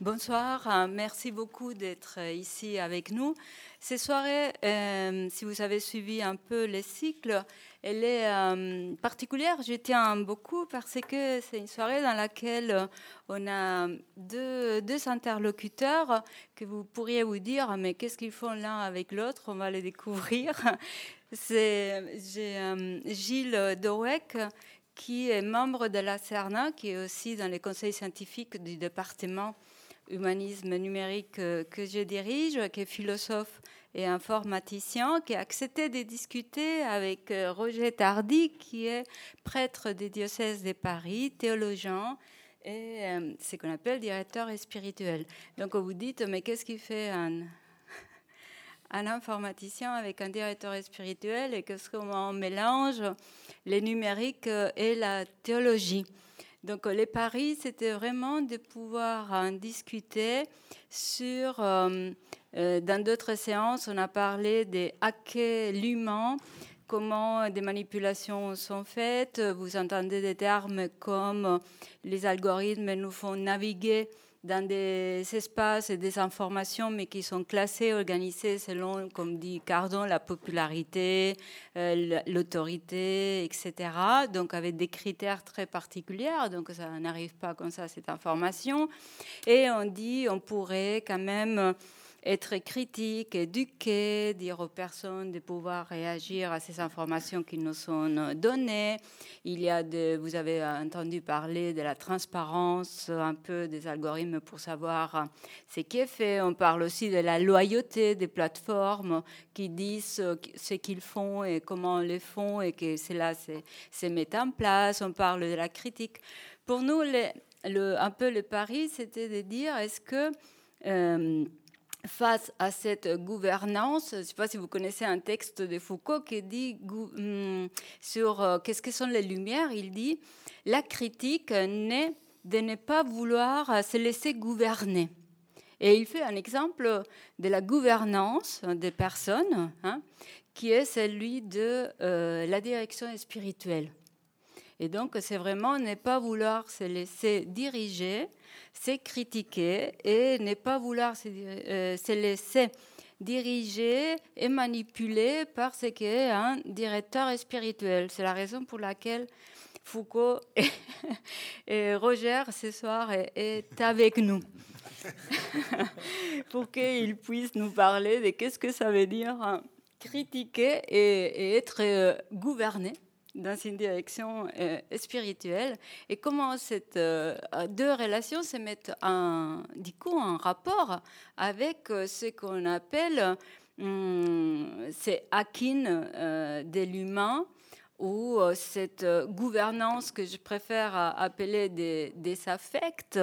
Bonsoir, merci beaucoup d'être ici avec nous. Ces soirées, euh, si vous avez suivi un peu les cycles, elle est euh, particulière. Je tiens beaucoup parce que c'est une soirée dans laquelle on a deux, deux interlocuteurs que vous pourriez vous dire, mais qu'est-ce qu'ils font l'un avec l'autre? On va les découvrir. C'est euh, Gilles Dowek qui est membre de la CERNA, qui est aussi dans les conseils scientifiques du département humanisme numérique que je dirige, qui est philosophe et informaticien, qui a accepté de discuter avec euh, Roger Tardy, qui est prêtre des diocèses de Paris, théologien et euh, ce qu'on appelle directeur spirituel. Donc vous dites, mais qu'est-ce qui fait un, un informaticien avec un directeur spirituel et qu'est-ce qu'on mélange les numériques et la théologie? Donc les paris, c'était vraiment de pouvoir en discuter sur... Euh, euh, dans d'autres séances, on a parlé des hackers l'humain, comment des manipulations sont faites. Vous entendez des termes comme les algorithmes nous font naviguer dans des espaces et des informations, mais qui sont classées, organisées selon, comme dit Cardon, la popularité, euh, l'autorité, etc. Donc avec des critères très particuliers, donc ça n'arrive pas comme ça, cette information. Et on dit, on pourrait quand même être critique, éduquer, dire aux personnes de pouvoir réagir à ces informations qui nous sont données. Il y a de, vous avez entendu parler de la transparence, un peu des algorithmes pour savoir ce qui est fait. On parle aussi de la loyauté des plateformes qui disent ce qu'ils font et comment on les font et que cela se met en place. On parle de la critique. Pour nous, un peu le pari, c'était de dire est-ce que euh, face à cette gouvernance, je ne sais pas si vous connaissez un texte de Foucault qui dit hum, sur euh, qu'est-ce que sont les lumières, il dit la critique naît de ne pas vouloir se laisser gouverner. Et il fait un exemple de la gouvernance des personnes, hein, qui est celui de euh, la direction spirituelle. Et donc, c'est vraiment ne pas vouloir se laisser diriger, c'est critiquer et ne pas vouloir euh, se, laisser diriger et manipuler par ce qu'est un directeur spirituel. C'est la raison pour laquelle Foucault et, Roger ce soir est, avec nous. pour qu'il puisse nous parler de qu'est-ce que ça veut dire hein, critiquer et, être euh, gouverné dans une direction euh, spirituelle. Et comment ces euh, deux relations se mettent en, coup en rapport avec euh, ce qu'on appelle hum, ces hacking de l'humain ou cette gouvernance que je préfère appeler des, des affects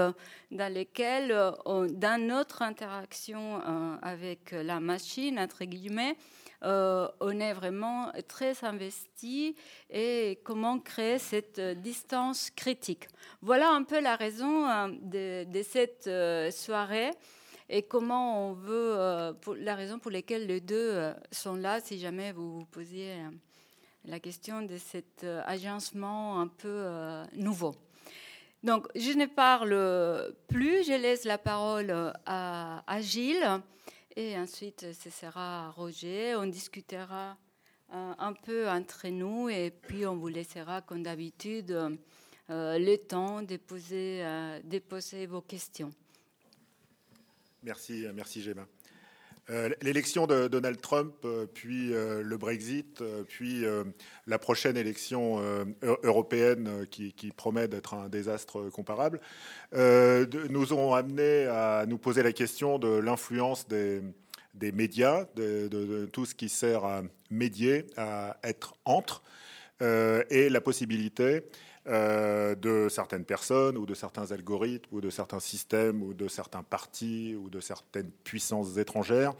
dans lesquels, dans notre interaction avec la machine, entre guillemets, euh, on est vraiment très investi et comment créer cette euh, distance critique. Voilà un peu la raison euh, de, cette soirée et comment on veut, la raison pour laquelle les deux sont là, si jamais vous vous posiez la question de cet agencement un peu nouveau. Donc, je ne parle plus, je laisse la parole à, à Gilles. Et ensuite, ce sera Roger. On discutera euh, un peu entre nous et puis on vous laissera, comme d'habitude, euh, le temps de poser, euh, de poser vos questions. Merci, merci Gemma. L'élection de Donald Trump, puis le Brexit, puis la prochaine élection européenne qui, promet d'être un désastre comparable, nous ont amené à nous poser la question de l'influence des médias, de, tout ce qui sert à médier, à être entre, et la possibilité euh, de certaines personnes ou de certains algorithmes ou de certains systèmes ou de certains partis ou de certaines puissances étrangères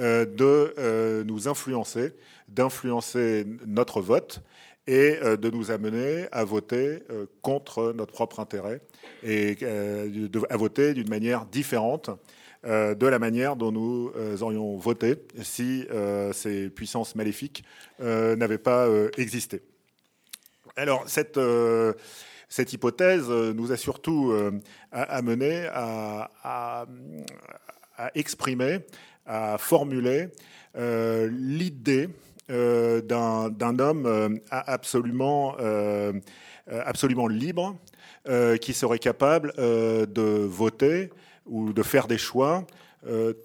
euh, de euh, nous influencer, d'influencer notre vote et de nous amener à voter contre notre propre intérêt et à voter d'une manière différente de la manière dont nous aurions voté si ces puissances maléfiques n'avaient pas existé. Alors, cette, euh, hypothèse nous a surtout amené à, exprimer, à formuler l'idée d'un homme absolument libre, qui serait capable de voter ou de faire des choix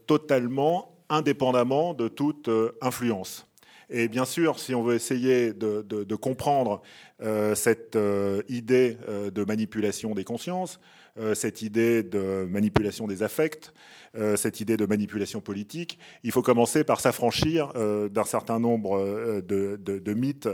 totalement indépendamment de toute influence. Et bien sûr, si on veut essayer de, comprendre euh, cette euh, idée euh, de manipulation des consciences, cette idée de manipulation des affects, cette idée de manipulation politique, il faut commencer par s'affranchir d'un certain nombre de, mythes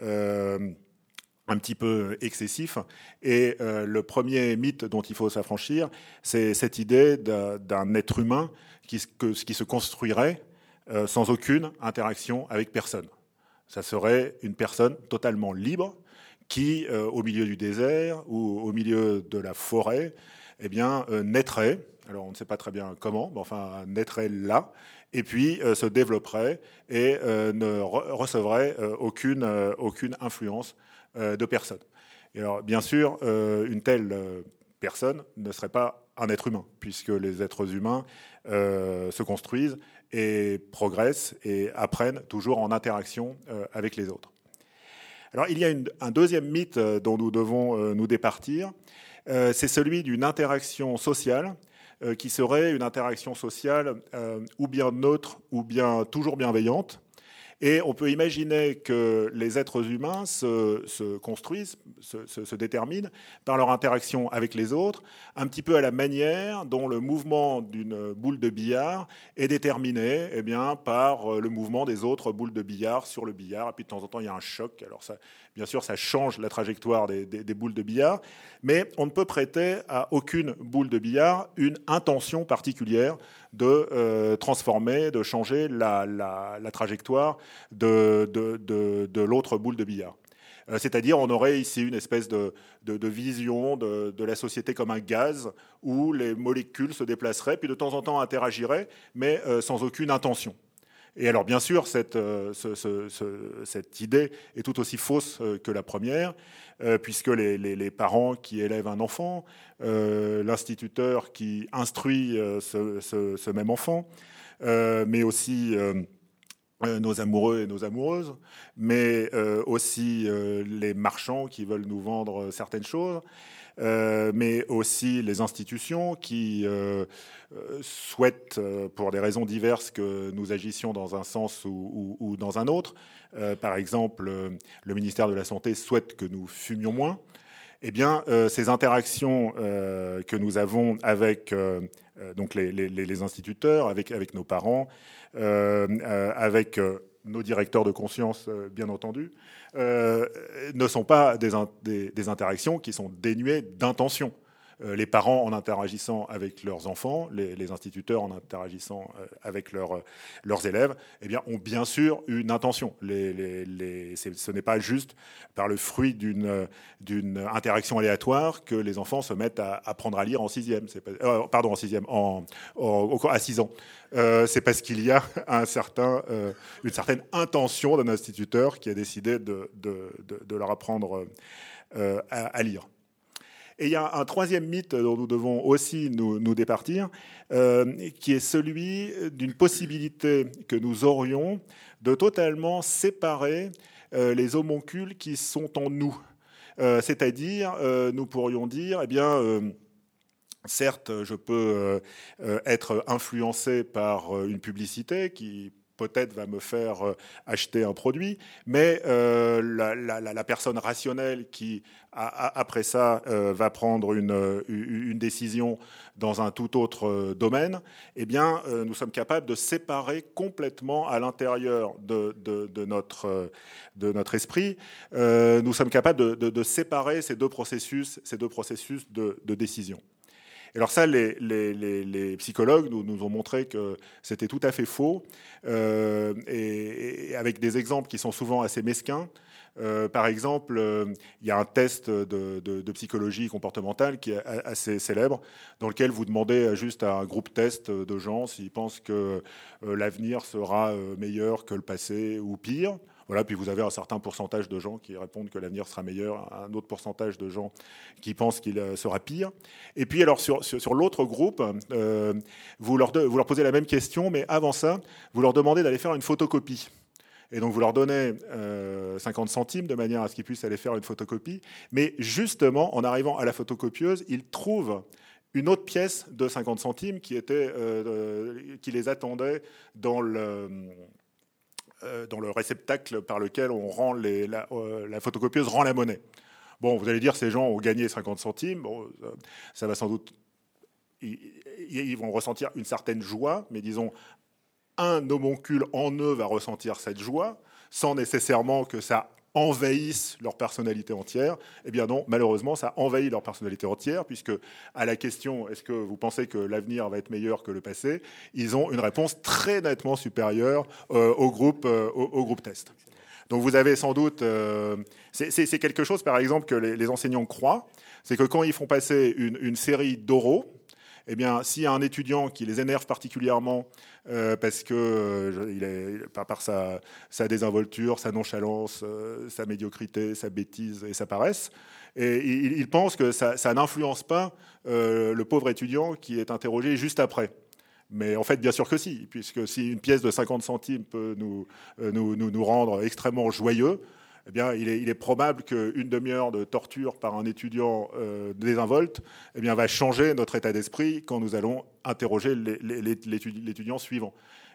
un petit peu excessifs. Et le premier mythe dont il faut s'affranchir, c'est cette idée d'un être humain qui, qui se construirait euh, sans aucune interaction avec personne. Ça serait une personne totalement libre qui, euh, au milieu du désert ou au milieu de la forêt, eh bien, euh, naîtrait, alors on ne sait pas très bien comment, mais enfin naîtrait là, et puis se développerait et ne recevrait aucune, aucune influence de personne. Et alors, bien sûr, une telle personne ne serait pas un être humain, puisque les êtres humains se construisent et progressent et apprennent toujours en interaction euh, avec les autres. Alors il y a un deuxième mythe euh, dont nous devons euh, nous départir, c'est celui d'une interaction sociale qui serait une interaction sociale ou bien neutre ou bien toujours bienveillante, et on peut imaginer que les êtres humains se, construisent, se, déterminent par leur interaction avec les autres, un petit peu à la manière dont le mouvement d'une boule de billard est déterminé eh bien, par le mouvement des autres boules de billard sur le billard. Et puis de temps en temps, il y a un choc. Alors ça, bien sûr, ça change la trajectoire des, boules de billard, mais on ne peut prêter à aucune boule de billard une intention particulière de euh, transformer, de changer la, trajectoire de, de, l'autre boule de billard. Euh, c'est-à-dire, on aurait ici une espèce de, vision de, la société comme un gaz où les molécules se déplaceraient, puis de temps en temps interagiraient, mais euh, sans aucune intention. Et alors, bien sûr, cette, cette idée est tout aussi fausse que la première, puisque les, parents qui élèvent un enfant euh, l'instituteur qui instruit euh, ce, même enfant, euh, mais aussi nos amoureux et nos amoureuses, mais aussi les marchands qui veulent nous vendre certaines choses. Mais aussi les institutions qui souhaitent, pour des raisons diverses, que nous agissions dans un sens ou dans un autre. par exemple, le ministère de la Santé souhaite que nous fumions moins eh bien, euh, ces interactions euh, que nous avons avec euh, donc les, instituteurs, avec nos parents, avec nos directeurs de conscience, bien entendu, ne sont pas des, des interactions qui sont dénuées d'intention. Euh, les parents en interagissant avec leurs enfants, les, instituteurs en interagissant euh, avec leurs, leurs élèves, eh bien, ont bien sûr une intention. ce n'est pas juste par le fruit d'une, interaction aléatoire que les enfants se mettent à apprendre à lire en sixième, euh, pardon, en sixième, à six ans. c'est parce qu'il y a un certain, une certaine intention d'un instituteur qui a décidé de, de, leur apprendre à lire. Et il y a un troisième mythe dont nous devons aussi nous, départir, euh, qui est celui d'une possibilité que nous aurions de totalement séparer euh, les homoncules qui sont en nous. Euh, c'est-à-dire, nous pourrions dire, eh bien, certes, je peux être influencé par une publicité qui peut-être va me faire euh, acheter un produit, mais euh, la, personne rationnelle qui, après ça, euh, va prendre une, décision dans un tout autre domaine, eh bien, nous sommes capables de séparer complètement à l'intérieur de, de, notre, de notre esprit, nous sommes capables de, de, séparer ces deux processus, ces deux processus de, décision alors ça, les, psychologues nous, nous, ont montré que c'était tout à fait faux, euh, et, avec des exemples qui sont souvent assez mesquins. Euh, par exemple, euh, il y a un test de, psychologie comportementale qui est assez célèbre, dans lequel vous demandez juste à un groupe test de gens s'ils pensent que l'avenir sera meilleur que le passé ou pire. Voilà, puis vous avez un certain pourcentage de gens qui répondent que l'avenir sera meilleur, un autre pourcentage de gens qui pensent qu'il sera pire. Et puis alors sur, sur, l'autre groupe, vous, leur vous leur posez la même question, mais avant ça, vous leur demandez d'aller faire une photocopie. Et donc vous leur donnez 50 centimes de manière à ce qu'ils puissent aller faire une photocopie. Mais justement, en arrivant à la photocopieuse, ils trouvent une autre pièce de 50 centimes qui, était, euh, qui les attendait dans le, euh, dans le réceptacle par lequel on rend euh, la, photocopieuse rend la monnaie. Bon, vous allez dire, ces gens ont gagné 50 centimes. Bon, ça va sans doute. Ils, vont ressentir une certaine joie, mais disons, un homoncule en eux va ressentir cette joie, sans nécessairement que ça envahissent leur personnalité entière. Eh bien non, malheureusement, ça envahit leur personnalité entière, puisque à la question est-ce que vous pensez que l'avenir va être meilleur que le passé, ils ont une réponse très nettement supérieure euh, au, groupe, euh, au, groupe test. Donc vous avez sans doute, euh, c'est quelque chose par exemple que les, enseignants croient, c'est que quand ils font passer une, une série d'oraux, eh bien, s'il y a un étudiant qui les énerve particulièrement euh, parce que euh, il est, par, sa, sa, désinvolture, sa nonchalance, euh, sa médiocrité, sa bêtise et sa paresse, et il, pense que ça, n'influence pas le pauvre étudiant qui est interrogé juste après. Mais en fait, bien sûr que si, puisque si une pièce de 50 centimes peut nous, nous, nous rendre extrêmement joyeux, eh bien, il est, probable qu'une demi-heure de torture par un étudiant euh, désinvolte eh bien, va changer notre état d'esprit quand nous allons interroger l'étudiant suivant.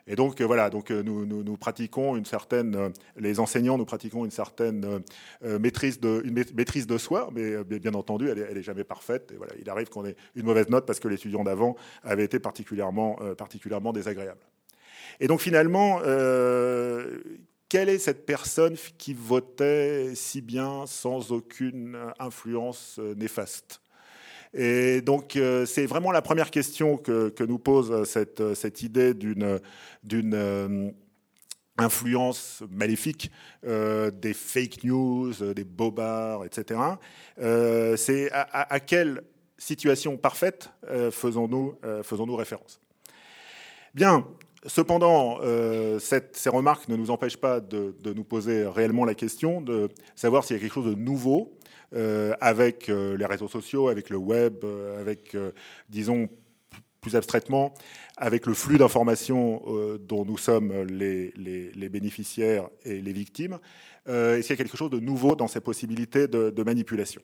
Et donc euh, voilà, donc euh, nous, pratiquons une certaine, les enseignants, nous pratiquons une certaine maîtrise de, une maîtrise de soi, mais bien entendu, elle n'est jamais parfaite. Et voilà, il arrive qu'on ait une mauvaise note parce que l'étudiant d'avant avait été particulièrement, particulièrement désagréable. Et donc finalement, quelle est cette personne qui votait si bien sans aucune influence euh, néfaste? Et donc, euh, c'est vraiment la première question que, nous pose cette, cette idée d'une, euh, influence maléfique des fake news, des bobards, etc. c'est à, quelle situation parfaite faisons-nous, faisons-nous référence? Bien, Cependant, euh, ces remarques ne nous empêchent pas de, nous poser réellement la question de savoir s'il y a quelque chose de nouveau euh, avec euh, les réseaux sociaux, avec le web, avec, disons, plus abstraitement, avec le flux d'informations dont nous sommes les, bénéficiaires et les victimes. Est-ce qu'il y a quelque chose de nouveau dans ces possibilités de manipulation?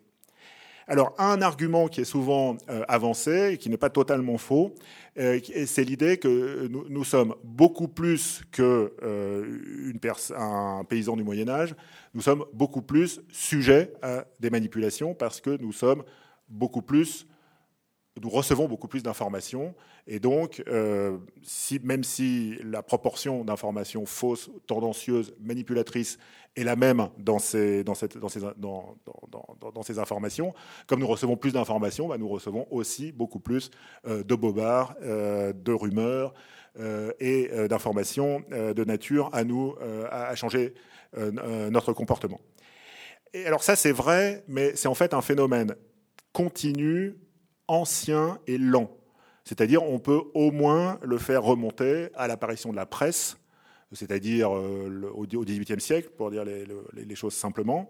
Alors, un argument qui est souvent euh, avancé, et qui n'est pas totalement faux, euh, c'est l'idée que nous, sommes beaucoup plus qu'un euh, paysan du Moyen Âge, nous sommes beaucoup plus sujets à des manipulations parce que nous sommes beaucoup plus nous recevons beaucoup plus d'informations. Et donc, euh, même si la proportion d'informations fausses, tendancieuses, manipulatrices est la même dans ces, informations, comme nous recevons plus d'informations, bah, nous recevons aussi beaucoup plus euh, de bobards, euh, de rumeurs et d'informations de nature à nous, à changer notre comportement. Et alors ça, c'est vrai, mais c'est en fait un phénomène continu ancien et lent. C'est-à-dire on peut au moins le faire remonter à l'apparition de la presse, c'est-à-dire euh, au XVIIIe siècle, pour dire les, choses simplement,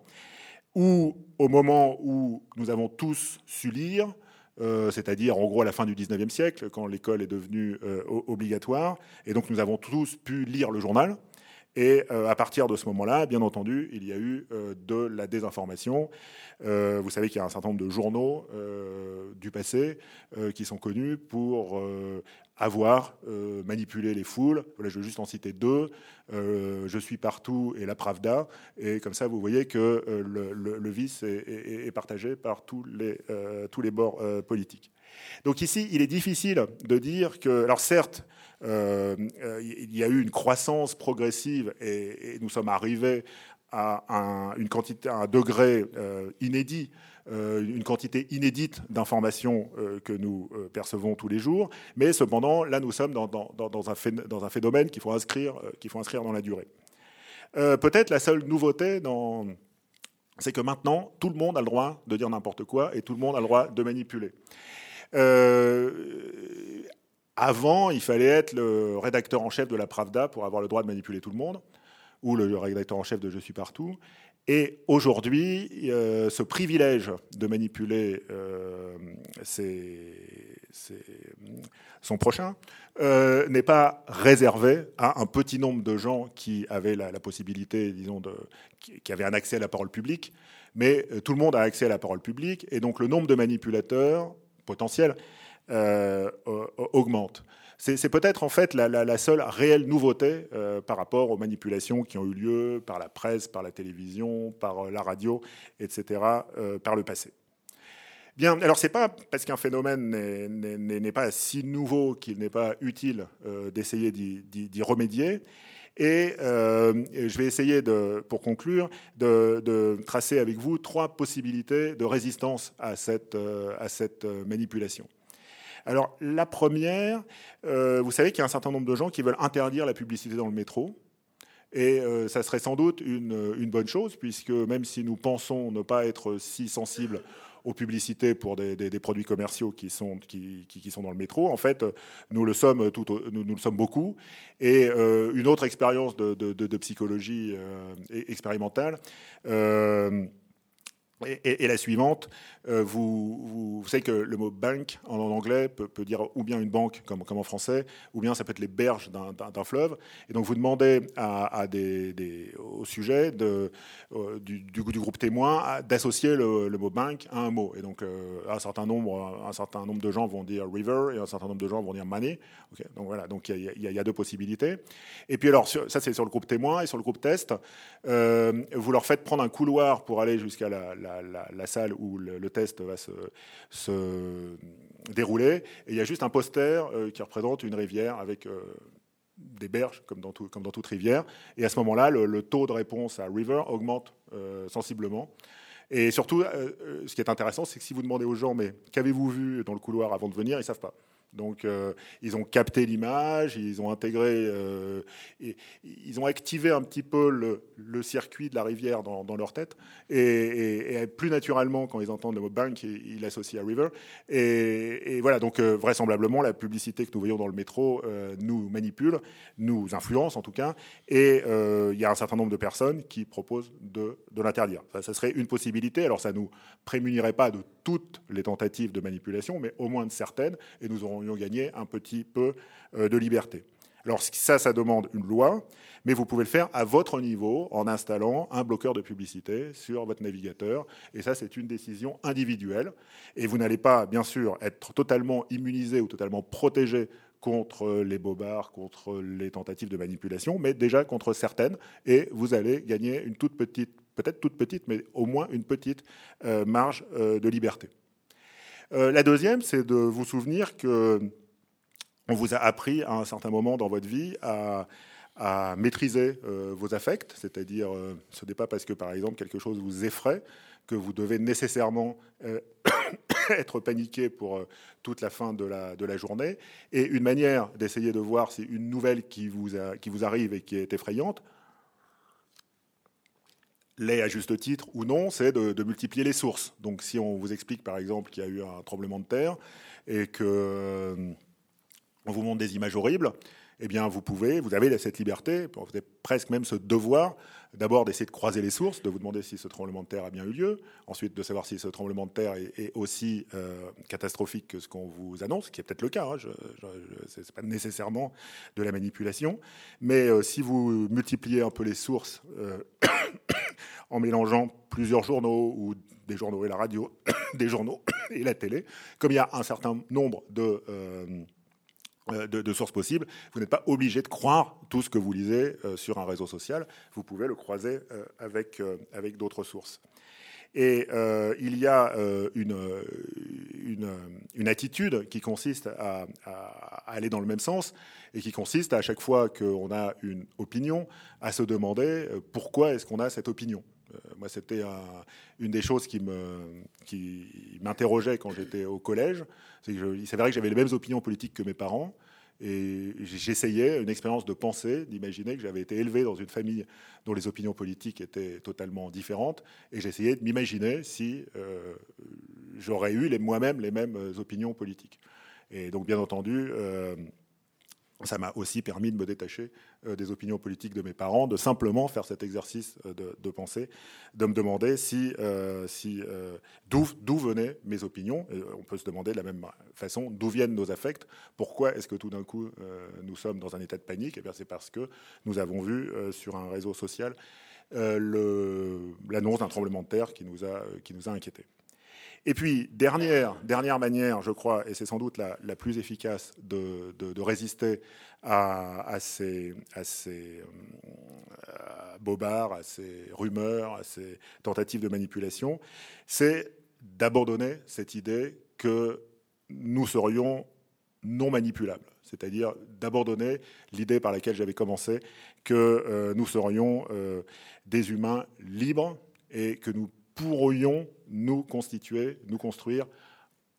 ou au moment où nous avons tous su lire, euh, c'est-à-dire en gros à la fin du XIXe siècle, quand l'école est devenue euh, obligatoire, et donc nous avons tous pu lire le journal. Et à partir de ce moment-là, bien entendu, il y a eu de la désinformation. Euh, vous savez qu'il y a un certain nombre de journaux euh, du passé euh, qui sont connus pour avoir manipulé les foules. Je vais juste en citer deux. je suis partout et la Pravda. Et comme ça, vous voyez que le, vice est, partagé par tous les, tous les bords politiques. Donc ici, il est difficile de dire que, alors certes, il y a eu une croissance progressive et, nous sommes arrivés à un, une quantité, un degré euh, inédit, euh, une quantité inédite d'informations euh, que nous percevons tous les jours. Mais cependant, là, nous sommes dans, un, phénomène qu'il faut inscrire dans la durée. Peut-être la seule nouveauté c'est que maintenant, tout le monde a le droit de dire n'importe quoi et tout le monde a le droit de manipuler. Avant, il fallait être le rédacteur en chef de la Pravda pour avoir le droit de manipuler tout le monde. ou le rédacteur en chef de Je suis partout. Et aujourd'hui, ce privilège de manipuler son prochain n'est pas réservé à un petit nombre de gens qui avaient la, possibilité, disons, qui avaient un accès à la parole publique, mais tout le monde a accès à la parole publique, et donc le nombre de manipulateurs potentiels augmente. C'est peut-être en fait la, seule réelle nouveauté euh, par rapport aux manipulations qui ont eu lieu par la presse, par la télévision, par euh, la radio, etc., euh, par le passé. Bien, alors c'est pas parce qu'un phénomène n'est pas si nouveau qu'il n'est pas utile d'essayer d'y remédier. Et je vais essayer, de, pour conclure, de, tracer avec vous trois possibilités de résistance à cette, à cette manipulation. Alors la première, euh, vous savez qu'il y a un certain nombre de gens qui veulent interdire la publicité dans le métro. Et euh, ça serait sans doute une, bonne chose, puisque même si nous pensons ne pas être si sensibles aux publicités pour des, produits commerciaux qui sont, dans le métro. En fait, nous le sommes, tout, nous, le sommes beaucoup. Et euh, une autre expérience de, psychologie expérimentale est, la suivante. Euh, vous, savez que le mot bank en anglais peut, dire ou bien une banque comme, en français, ou bien ça peut être les berges d'un fleuve. Et donc vous demandez au sujet euh, du, groupe témoin d'associer le, mot bank à un mot. Et donc euh, un, certain nombre, un certain nombre de gens vont dire river et un certain nombre de gens vont dire money. donc voilà, donc il y, a deux possibilités. Et puis alors ça c'est sur le groupe témoin et sur le groupe test, vous leur faites prendre un couloir pour aller jusqu'à la, la, salle où le, le test va se, dérouler. Et il y a juste un poster euh, qui représente une rivière avec euh, des berges, comme dans, comme dans, toute rivière. Et à ce moment-là, le, taux de réponse à river augmente euh, sensiblement. Et surtout, ce qui est intéressant, c'est que si vous demandez aux gens, mais qu'avez-vous vu dans le couloir avant de venir, ils ne savent pas. Donc, euh, ils ont capté l'image, ils ont intégré, euh, ils ont activé un petit peu le, circuit de la rivière dans, leur tête. Et, plus naturellement, quand ils entendent le mot bank, ils l'associent à river. Et, voilà, donc euh, vraisemblablement, la publicité que nous voyons dans le métro nous manipule, nous influence en tout cas. Et il y a un certain nombre de personnes qui proposent de, l'interdire. Ça, serait une possibilité. Alors, ça ne nous prémunirait pas de toutes les tentatives de manipulation, mais au moins de certaines. Et nous aurons gagner un petit peu euh, de liberté. Alors ça, ça demande une loi, mais vous pouvez le faire à votre niveau en installant un bloqueur de publicité sur votre navigateur. Et ça, c'est une décision individuelle. Et vous n'allez pas, bien sûr, être totalement immunisé ou totalement protégé contre les bobards, contre les tentatives de manipulation, mais déjà contre certaines. Et vous allez gagner une toute petite, peut-être toute petite, mais au moins une petite euh, marge euh, de liberté. Euh, la deuxième, c'est de vous souvenir que on vous a appris à un certain moment dans votre vie à, maîtriser vos affects, c'est-à-dire ce n'est pas parce que par exemple quelque chose vous effraie que vous devez nécessairement être paniqué pour toute la fin de la, de la journée. Et une manière d'essayer de voir si une nouvelle qui vous, qui vous arrive et qui est effrayante, l'est à juste titre ou non, c'est de, multiplier les sources. Donc si on vous explique par exemple qu'il y a eu un tremblement de terre et que euh, vous montre des images horribles, eh bien vous pouvez, vous avez cette liberté, vous avez presque même ce devoir d'abord d'essayer de croiser les sources, de vous demander si ce tremblement de terre a bien eu lieu, ensuite de savoir si ce tremblement de terre est, aussi euh, catastrophique que ce qu'on vous annonce, ce qui est peut-être le cas, hein, ce n'est pas nécessairement de la manipulation, mais euh, si vous multipliez un peu les sources en mélangeant plusieurs journaux ou des journaux et la radio, des journaux et la télé, comme il y a un certain nombre de... Euh, de, sources possibles. Vous n'êtes pas obligé de croire tout ce que vous lisez euh, sur un réseau social. Vous pouvez le croiser euh, avec, avec d'autres sources. Et il y a une, une, attitude qui consiste à, aller dans le même sens et qui consiste à chaque fois qu'on a une opinion à se demander pourquoi est-ce qu'on a cette opinion. Euh, moi, c'était une des choses qui m'interrogeait quand j'étais au collège. il s'avérait que j'avais les mêmes opinions politiques que mes parents. Et j'essayais une expérience de pensée, d'imaginer que j'avais été élevé dans une famille dont les opinions politiques étaient totalement différentes. Et j'essayais de m'imaginer si euh, j'aurais eu moi-même les mêmes opinions politiques. Et donc, bien entendu, euh, ça m'a aussi permis de me détacher euh, des opinions politiques de mes parents, de simplement faire cet exercice euh, de, pensée, de me demander si, euh, d'où venaient mes opinions. on peut se demander de la même façon d'où viennent nos affects? Pourquoi est-ce que tout d'un coup nous sommes dans un état de panique? Eh C'est parce que nous avons vu sur un réseau social l'annonce d'un tremblement de terre qui nous a inquiétés. Et puis, dernière, dernière manière, je crois, et c'est sans doute la, plus efficace de, résister à, ces, euh, bobards, à ces rumeurs, à ces tentatives de manipulation, c'est d'abandonner cette idée que nous serions non manipulables, c'est-à-dire d'abandonner l'idée par laquelle j'avais commencé que euh, nous serions euh, des humains libres et que nous pourrions nous constituer, nous construire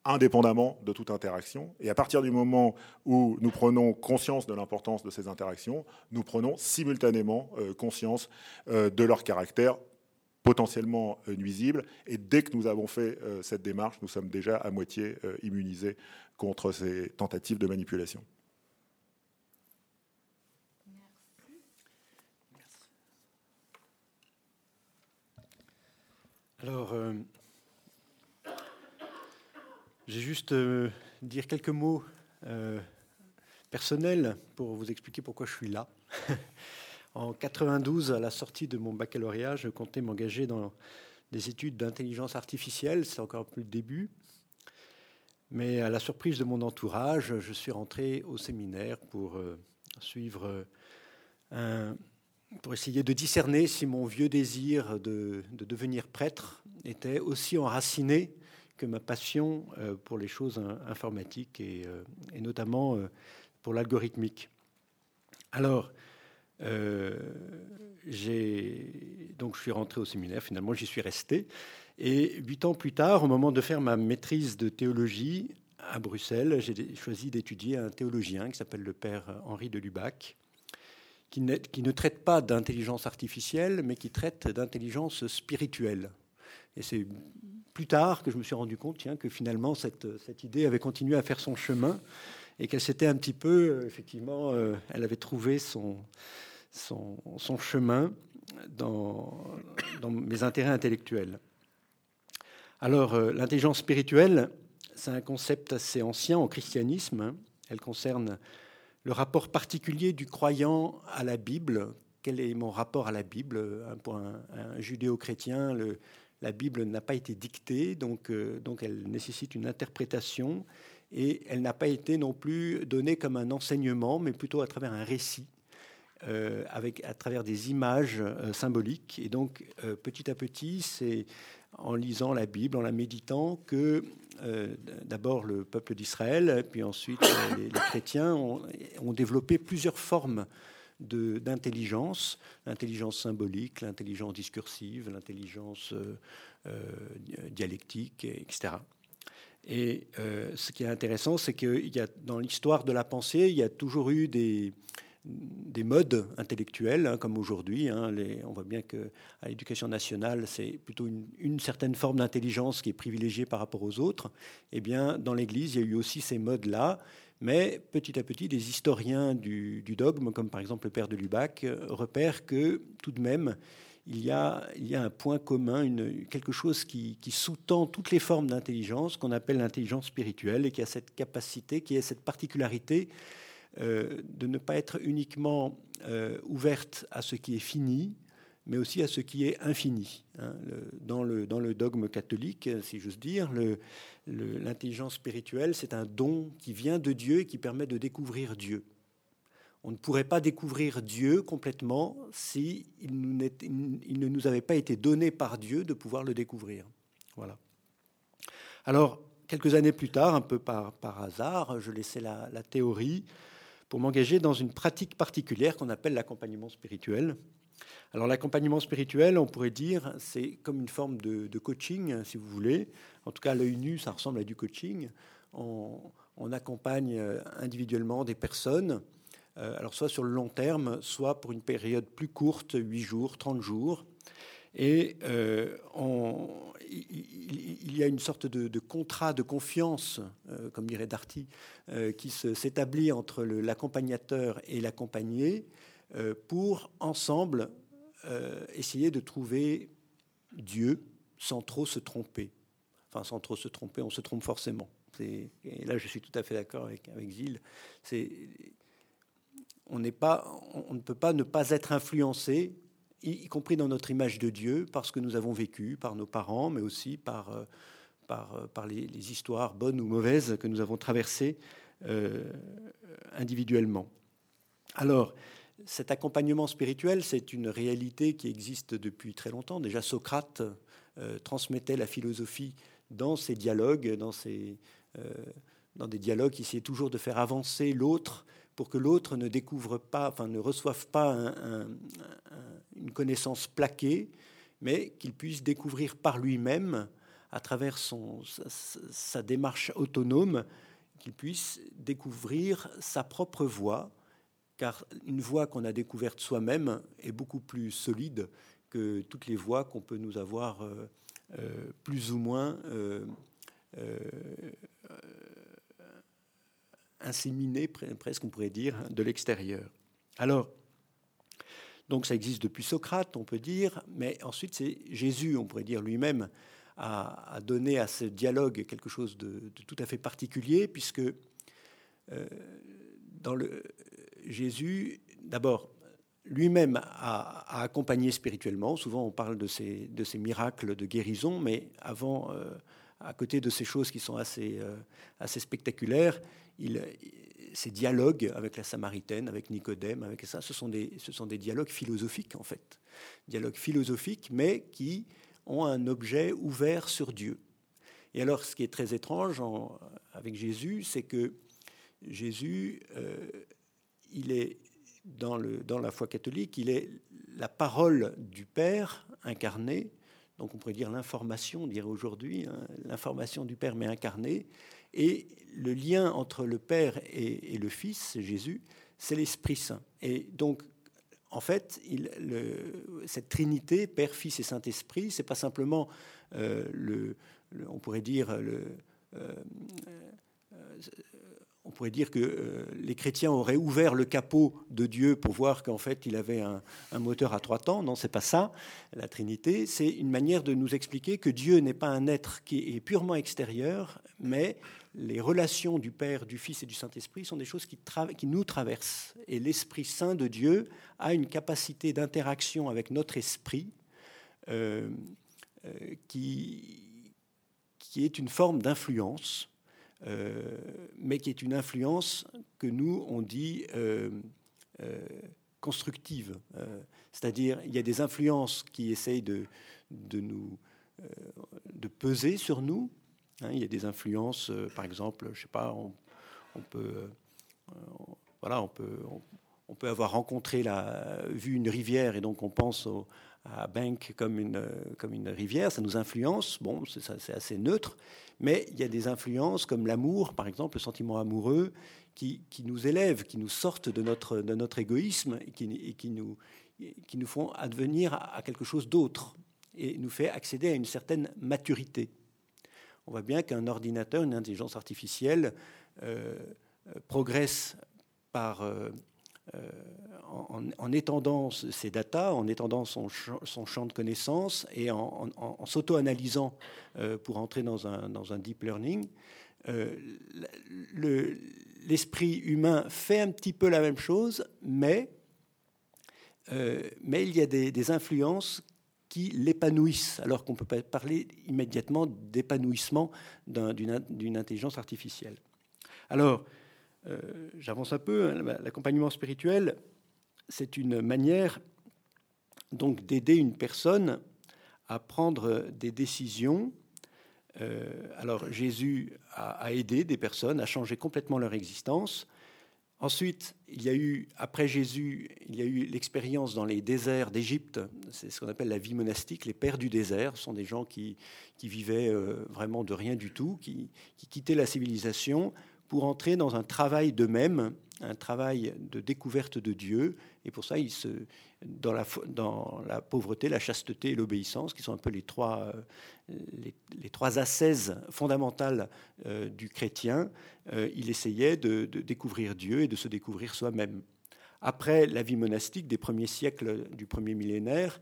indépendamment de toute interaction. Et à partir du moment où nous prenons conscience de l'importance de ces interactions, nous prenons simultanément euh, conscience euh, de leur caractère potentiellement euh, nuisible. Et dès que nous avons fait cette démarche, nous sommes déjà à moitié immunisés contre ces tentatives de manipulation. Alors, euh, j'ai juste euh, dire quelques mots euh, personnels pour vous expliquer pourquoi je suis là. en 92, à la sortie de mon baccalauréat, je comptais m'engager dans des études d'intelligence artificielle. C'est encore plus le début. Mais à la surprise de mon entourage, je suis rentré au séminaire pour suivre un, pour essayer de discerner si mon vieux désir de, devenir prêtre était aussi enraciné que ma passion euh, pour les choses informatiques et, euh, notamment euh, pour l'algorithmique. Alors, donc je suis rentré au séminaire, finalement j'y suis resté. Et huit ans plus tard, au moment de faire ma maîtrise de théologie à Bruxelles, j'ai choisi d'étudier un théologien qui s'appelle le père Henri de Lubac, qui ne, traite pas d'intelligence artificielle, mais qui traite d'intelligence spirituelle. Et c'est plus tard que je me suis rendu compte tiens, que finalement cette, idée avait continué à faire son chemin et qu'elle s'était un petit peu, effectivement, euh, elle avait trouvé son, chemin dans, dans, mes intérêts intellectuels. Alors, euh, l'intelligence spirituelle, c'est un concept assez ancien au christianisme. Hein. Elle concerne le rapport particulier du croyant à la Bible. Quel est mon rapport à la Bible? Pour un, judéo-chrétien, la Bible n'a pas été dictée, donc, euh, donc elle nécessite une interprétation, et elle n'a pas été non plus donnée comme un enseignement, mais plutôt à travers un récit. Euh, avec, à travers des images euh, symboliques. Et donc, petit à petit, c'est en lisant la Bible, en la méditant, que euh, d'abord le peuple d'Israël, puis ensuite euh, les, chrétiens ont, développé plusieurs formes d'intelligence, l'intelligence symbolique, l'intelligence discursive, l'intelligence euh, dialectique, etc. Et ce qui est intéressant, c'est que y a, dans l'histoire de la pensée, il y a toujours eu des, des modes intellectuels, hein, comme aujourd'hui. Hein, on voit bien qu'à l'éducation nationale, c'est plutôt une, certaine forme d'intelligence qui est privilégiée par rapport aux autres. Eh bien, dans l'Église, il y a eu aussi ces modes-là. Mais petit à petit, des historiens du, dogme, comme par exemple le père de Lubac, repèrent que tout de même, il y a, un point commun, quelque chose qui, sous-tend toutes les formes d'intelligence, qu'on appelle l'intelligence spirituelle, et qui a cette capacité, qui a cette particularité euh, de ne pas être uniquement euh, ouverte à ce qui est fini, mais aussi à ce qui est infini. Hein. dans, le, dans, le, dogme catholique, si j'ose dire, l'intelligence spirituelle, c'est un don qui vient de Dieu et qui permet de découvrir Dieu. On ne pourrait pas découvrir Dieu complètement si il, ne nous avait pas été donné par Dieu de pouvoir le découvrir. Voilà. Alors, quelques années plus tard, un peu par, par hasard, je laissais la, la théorie pour m'engager dans une pratique particulière qu'on appelle l'accompagnement spirituel. Alors l'accompagnement spirituel, on pourrait dire, c'est comme une forme de, coaching, si vous voulez. En tout cas, l'œil nu, ça ressemble à du coaching. On, accompagne euh, individuellement des personnes, euh, alors soit sur le long terme, soit pour une période plus courte, 8 jours, 30 jours. Et il, y a une sorte de, contrat de confiance, comme dirait Darty, qui s'établit entre l'accompagnateur et l'accompagné pour ensemble essayer de trouver Dieu sans trop se tromper. Enfin, sans trop se tromper, on se trompe forcément. Et là, je suis tout à fait d'accord avec, avec on ne peut pas ne pas être influencé, y, compris dans notre image de Dieu, par ce que nous avons vécu, par nos parents, mais aussi par, euh, par, euh, les, histoires bonnes ou mauvaises que nous avons traversées euh, individuellement. Alors, cet accompagnement spirituel, c'est une réalité qui existe depuis très longtemps. Déjà, Socrate transmettait la philosophie dans ses dialogues, dans, dans des dialogues qui essayaient toujours de faire avancer l'autre pour que l'autre ne découvre pas, enfin ne reçoive pas une connaissance plaquée, mais qu'il puisse découvrir par lui-même, à travers son, sa, démarche autonome, qu'il puisse découvrir sa propre voie, car une voie qu'on a découverte soi-même est beaucoup plus solide que toutes les voies qu'on peut nous avoir euh, euh, plus ou moins euh, inséminé, presque on pourrait dire, de l'extérieur. Alors, donc ça existe depuis Socrate, on peut dire, mais ensuite c'est Jésus, on pourrait dire lui-même, a, donné à ce dialogue quelque chose de, tout à fait particulier, puisque euh, dans le, Jésus, d'abord, lui-même a, accompagné spirituellement. Souvent, on parle de ces, de ces miracles de guérison, mais avant, euh, à côté de ces choses qui sont assez, euh, assez spectaculaires, ces dialogues avec la Samaritaine, avec Nicodème, avec ça, ce sont, des, ce sont des dialogues philosophiques en fait. Dialogues philosophiques, mais qui ont un objet ouvert sur Dieu. Et alors, ce qui est très étrange avec Jésus, c'est que Jésus, euh, il est dans, le, dans la foi catholique, il est la parole du Père incarnée, donc on pourrait dire l'information, on dirait aujourd'hui, hein, l'information du Père mais incarnée, et le lien entre le Père et, le Fils, Jésus, c'est l'Esprit Saint. Et donc, en fait, cette Trinité, Père, Fils et Saint-Esprit, c'est pas simplement euh, on pourrait dire le, euh, euh, on pourrait dire que euh, les chrétiens auraient ouvert le capot de Dieu pour voir qu'en fait il avait un, moteur à trois temps. Non, c'est pas ça. La Trinité, c'est une manière de nous expliquer que Dieu n'est pas un être qui est purement extérieur, mais les relations du Père, du Fils et du Saint-Esprit sont des choses qui, nous traversent. Et l'Esprit Saint de Dieu a une capacité d'interaction avec notre esprit euh, euh, qui, est une forme d'influence mais qui est une influence que nous, on dit euh, euh, constructive. C'est-à-dire, il y a des influences qui essayent de, de nous de peser sur nous. Hein. il y a des influences, par exemple, je sais pas, on, peut, voilà, on peut, peut avoir rencontré la, vu une rivière et donc on pense à Bank comme une, comme une rivière, ça nous influence. Bon, c'est assez neutre. Mais il y a des influences comme l'amour, par exemple, le sentiment amoureux, qui, nous élèvent, qui nous sortent de notre, de notre égoïsme et qui, qui, nous, qui nous font advenir à, quelque chose d'autre et nous fait accéder à une certaine maturité. On voit bien qu'un ordinateur, une intelligence artificielle, euh, progresse par, euh, euh, en, étendant ces datas, en étendant son, champ de connaissances et en, s'auto-analysant euh, pour entrer dans un, deep learning, euh, l'esprit humain fait un petit peu la même chose, mais, mais il y a des, influences qui l'épanouissent, alors qu'on peut pas parler immédiatement d'épanouissement d'une intelligence artificielle. Alors, euh, j'avance un peu, hein, l'accompagnement spirituel, c'est une manière donc d'aider une personne à prendre des décisions. Euh, alors Jésus a, aidé des personnes à changer complètement leur existence. Ensuite, il y a eu, après Jésus, il y a eu l'expérience dans les déserts d'Égypte, c'est ce qu'on appelle la vie monastique, les pères du désert, sont des gens qui, qui vivaient euh, vraiment de rien du tout, qui, qui quittaient la civilisation pour entrer dans un travail d'eux-mêmes un travail de découverte de Dieu. Et pour ça, dans, la, pauvreté, la chasteté et l'obéissance, qui sont un peu les trois, euh, les, fondamentales euh, du chrétien, euh, il essayait de, découvrir Dieu et de se découvrir soi-même. Après la vie monastique des premiers siècles du premier millénaire,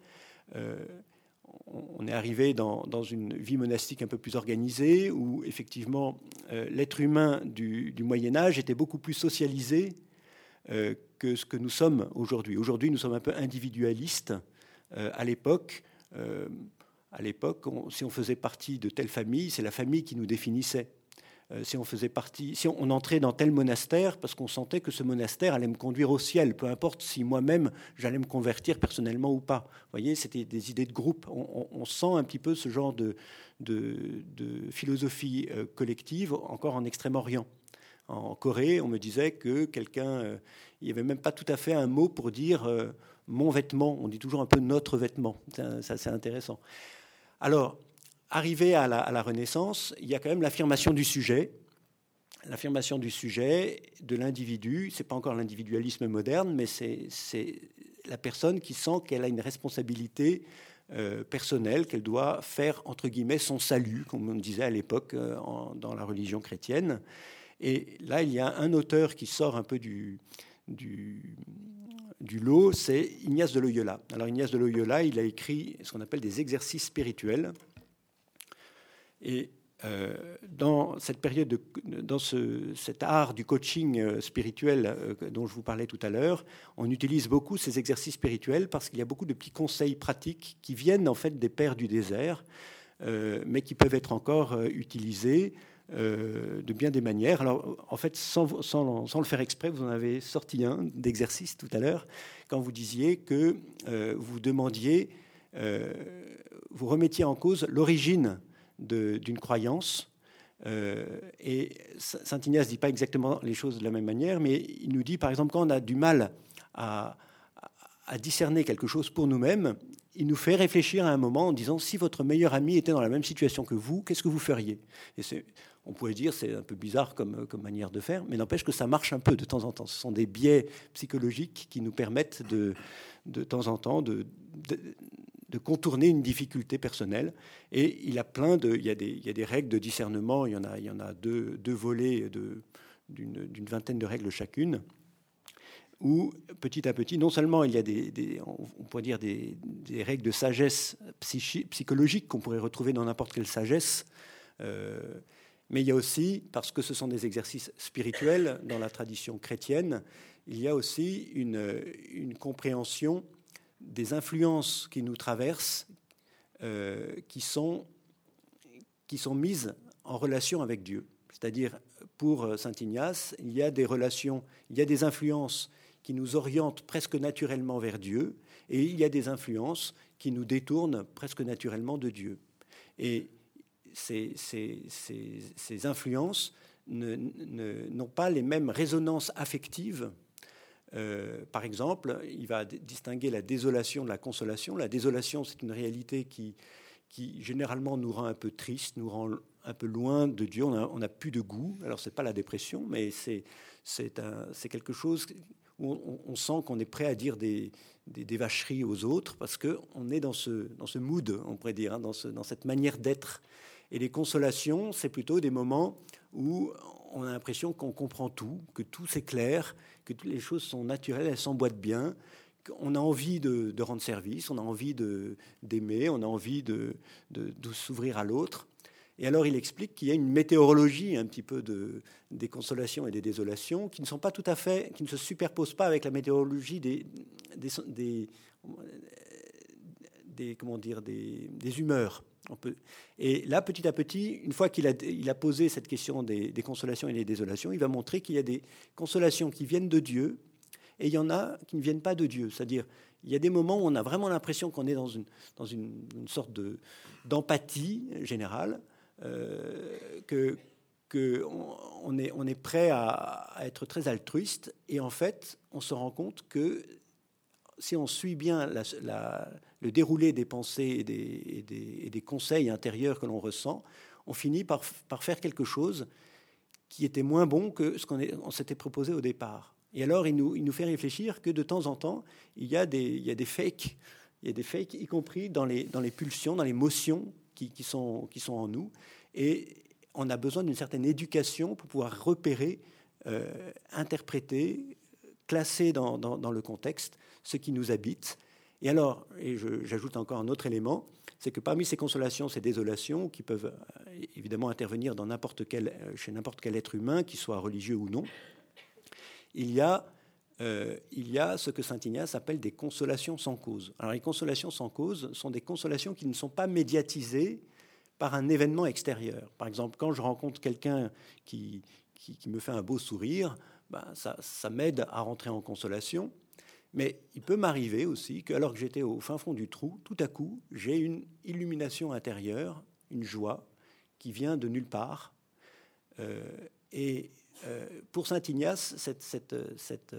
on est arrivé dans, une vie monastique un peu plus organisée, où effectivement l'être humain du, Moyen Âge était beaucoup plus socialisé que ce que nous sommes aujourd'hui. Aujourd'hui, nous sommes un peu individualistes. Euh, à l'époque, euh, à l'époque, si on faisait partie de telle famille, c'est la famille qui nous définissait. Euh, si on faisait partie, si on, entrait dans tel monastère, parce qu'on sentait que ce monastère allait me conduire au ciel, peu importe si moi-même j'allais me convertir personnellement ou pas. Vous voyez, c'était des idées de groupe. On, sent un petit peu ce genre de, de, philosophie collective encore en Extrême-Orient. En Corée, on me disait que quelqu'un il n'y avait même pas tout à fait un mot pour dire euh, mon vêtement. On dit toujours un peu notre vêtement. Ça, c'est intéressant. Alors, arrivé à la, Renaissance, il y a quand même l'affirmation du sujet. L'affirmation du sujet, de l'individu, c'est pas encore l'individualisme moderne, mais c'est la personne qui sent qu'elle a une responsabilité euh, personnelle, qu'elle doit faire, entre guillemets, son salut, comme on disait à l'époque euh, dans la religion chrétienne. Et là, il y a un auteur qui sort un peu du, lot, c'est Ignace de Loyola. Alors Ignace de Loyola, il a écrit ce qu'on appelle des exercices spirituels. Et euh, dans cette période, de, dans ce, cet art du coaching euh, spirituel euh, dont je vous parlais tout à l'heure, on utilise beaucoup ces exercices spirituels parce qu'il y a beaucoup de petits conseils pratiques qui viennent en fait des pères du désert, mais qui peuvent être encore utilisés de bien des manières. Alors, en fait, sans, sans, sans, le faire exprès, vous en avez sorti un d'exercice tout à l'heure, quand vous disiez que vous demandiez, vous remettiez en cause l'origine d'une croyance. et Saint Ignace ne dit pas exactement les choses de la même manière, mais il nous dit, par exemple, quand on a du mal à, discerner quelque chose pour nous-mêmes, il nous fait réfléchir à un moment en disant si votre meilleur ami était dans la même situation que vous, qu'est-ce que vous feriez? On pourrait dire c'est un peu bizarre comme, manière de faire, mais n'empêche que ça marche un peu de temps en temps. Ce sont des biais psychologiques qui nous permettent de, de temps en temps de, contourner une difficulté personnelle. Et il, a plein de, il, y a des, il y a des règles de discernement, il y en a, il y en a deux, deux volets d'une vingtaine de règles chacune où petit à petit, non seulement il y a des, on pourrait dire des, des règles de sagesse psychologique qu'on pourrait retrouver dans n'importe quelle sagesse, euh, mais il y a aussi, parce que ce sont des exercices spirituels dans la tradition chrétienne, il y a aussi une, une compréhension des influences qui nous traversent, euh, qui, sont, qui sont mises en relation avec Dieu. C'est-à-dire, pour Saint Ignace, il y a des relations, il y a des influences qui nous orientent presque naturellement vers Dieu, et il y a des influences qui nous détournent presque naturellement de Dieu. Et ces, influences n'ont pas les mêmes résonances affectives. Euh, par exemple, il va distinguer la désolation de la consolation. La désolation, c'est une réalité qui, généralement nous rend un peu triste, nous rend un peu loin de Dieu. On n'a plus de goût. Alors, ce n'est pas la dépression, mais c'est quelque chose où on, sent qu'on est prêt à dire des, vacheries aux autres parce qu'on est dans ce, dans ce mood, on pourrait dire, hein, dans, dans cette manière d'être. Et les consolations, c'est plutôt des moments où on a l'impression qu'on comprend tout, que tout s'éclaire, que toutes les choses sont naturelles, elles s'emboîtent bien, qu'on a envie de, rendre service, on a envie d'aimer, on a envie de, s'ouvrir à l'autre. Et alors il explique qu'il y a une météorologie un petit peu de, des consolations et des désolations qui ne se superposent pas avec la météorologie des, comment dire, des humeurs. Et là, petit à petit, une fois qu'il a, posé cette question des, consolations et des désolations, il va montrer qu'il y a des consolations qui viennent de Dieu et il y en a qui ne viennent pas de Dieu. C'est-à-dire, il y a des moments où on a vraiment l'impression qu'on est dans une, sorte de, d'empathie générale, euh, que, que on, est, on est prêt à, être très altruiste et en fait, on se rend compte que si on suit bien la, le déroulé des pensées et des, conseils intérieurs que l'on ressent, on finit par, faire quelque chose qui était moins bon que ce qu'on on s'était proposé au départ. Et alors, il nous, fait réfléchir que de temps en temps, il y a des, y fakes, y compris dans les, pulsions, dans les motions qui, sont, en nous. Et on a besoin d'une certaine éducation pour pouvoir repérer, euh, interpréter, classer dans, le contexte ce qui nous habite. Et alors, et j'ajoute encore un autre élément, c'est que parmi ces consolations, ces désolations, qui peuvent euh, évidemment intervenir quel, chez n'importe quel être humain, qu'il soit religieux ou non, il y a, euh, il y a ce que Saint Ignace appelle des consolations sans cause. Alors les consolations sans cause sont des consolations qui ne sont pas médiatisées par un événement extérieur. Par exemple, quand je rencontre quelqu'un qui, me fait un beau sourire, ben ça m'aide à rentrer en consolation. Mais il peut m'arriver aussi que, alors que j'étais au fin fond du trou, tout à coup, j'ai une illumination intérieure, une joie qui vient de nulle part. Euh, et euh, pour Saint Ignace, cette, cette, cette,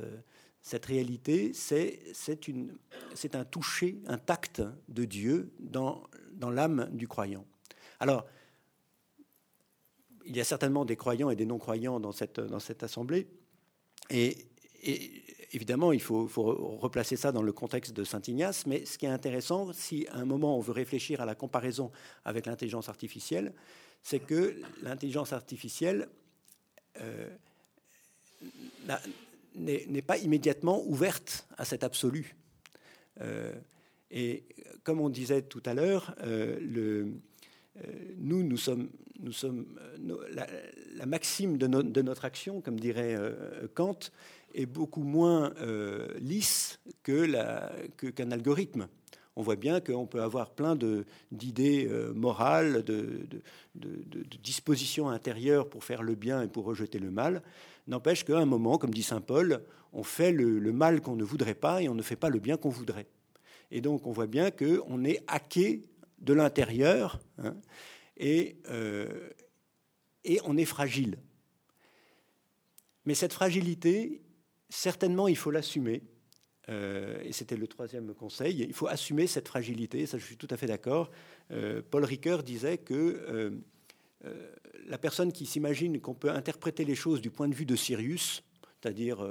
cette réalité, c'est un toucher, un tact de Dieu dans, dans l'âme du croyant. Alors, il y a certainement des croyants et des non-croyants dans cette, dans cette assemblée. Et, évidemment, il faut, replacer ça dans le contexte de Saint Ignace. Mais ce qui est intéressant, si à un moment on veut réfléchir à la comparaison avec l'intelligence artificielle, c'est que l'intelligence artificielle euh, n'est pas immédiatement ouverte à cet absolu. Euh, et comme on disait tout à l'heure, euh, nous, nous sommes, nous sommes la, maxime de, de, notre action, comme dirait Kant, est beaucoup moins lisse que qu'un algorithme on voit bien qu'on peut avoir plein d'idées euh, morales, de, dispositions intérieures pour faire le bien et pour rejeter le mal. N'empêche qu'à un moment, comme dit Saint Paul, on fait le, mal qu'on ne voudrait pas et on ne fait pas le bien qu'on voudrait. Et donc on voit bien qu'on est hacké de l'intérieur hein, et, euh, et on est fragile. Mais cette fragilité, certainement, il faut l'assumer. Euh, et c'était le troisième conseil, il faut assumer cette fragilité, ça je suis tout à fait d'accord. Euh, Paul Ricoeur disait que la personne qui s'imagine qu'on peut interpréter les choses du point de vue de Sirius, c'est-à-dire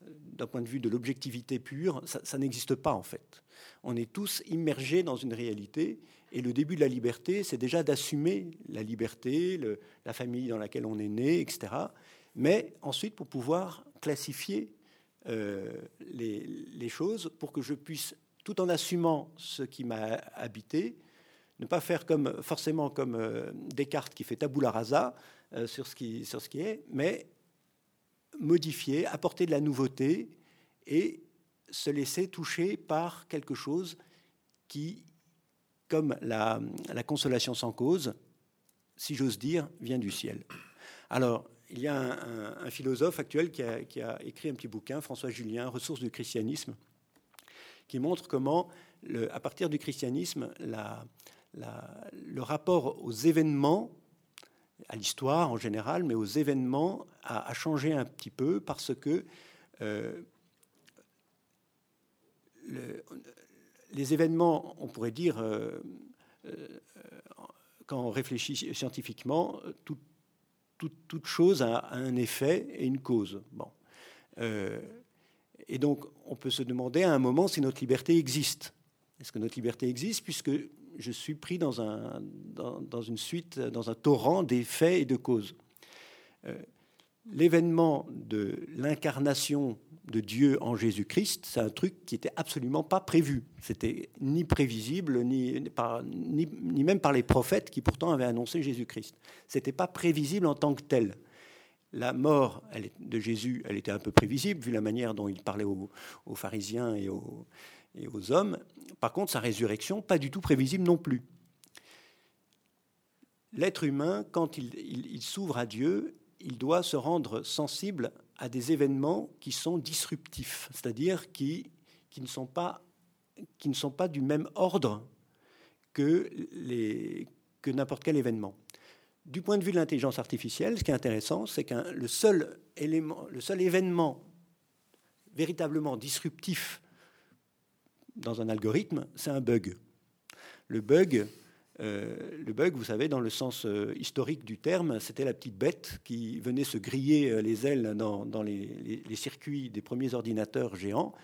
d'un point de vue de l'objectivité pure, ça n'existe pas en fait. On est tous immergés dans une réalité et le début de la liberté, c'est déjà d'assumer la liberté, la famille dans laquelle on est né, etc. Mais ensuite, pour pouvoir classifier euh, les, choses pour que je puisse, tout en assumant ce qui m'a habité, ne pas faire comme forcément comme euh, Descartes qui fait tabula rasa euh, sur, ce qui, sur ce qui est, mais modifier, apporter de la nouveauté et se laisser toucher par quelque chose qui, comme la, la consolation sans cause, si j'ose dire, vient du ciel. Alors, il y a un, philosophe actuel qui a, écrit un petit bouquin, François Julien, Ressources du christianisme, qui montre comment, à partir du christianisme, le rapport aux événements, à l'histoire en général, mais aux événements, a, changé un petit peu parce que euh, les événements, on pourrait dire, euh, euh, quand on réfléchit scientifiquement, tout, toute, chose a, un effet et une cause. Euh, et donc, on peut se demander à un moment si notre liberté existe. Est-ce que notre liberté existe puisque je suis pris dans, un, dans, une suite, dans un torrent d'effets et de causes? L'événement de l'incarnation de Dieu en Jésus-Christ, c'est un truc qui n'était absolument pas prévu. C'était ni prévisible, ni, ni, ni, même par les prophètes qui pourtant avaient annoncé Jésus-Christ. C'était pas prévisible en tant que tel. La mort de Jésus, elle était un peu prévisible, vu la manière dont il parlait aux, pharisiens et aux, et aux hommes. Par contre, sa résurrection, pas du tout prévisible non plus. L'être humain, quand il, il s'ouvre à Dieu, il doit se rendre sensible à des événements qui sont disruptifs, c'est-à-dire qui, qui, ne sont pas, qui ne sont pas du même ordre que, que n'importe quel événement. Du point de vue de l'intelligence artificielle, ce qui est intéressant, c'est que le seul, élément, le seul événement véritablement disruptif dans un algorithme, c'est un bug. Le bug, le bug, vous savez, dans le sens historique du terme, c'était la petite bête qui venait se griller les ailes dans, les, circuits des premiers ordinateurs géants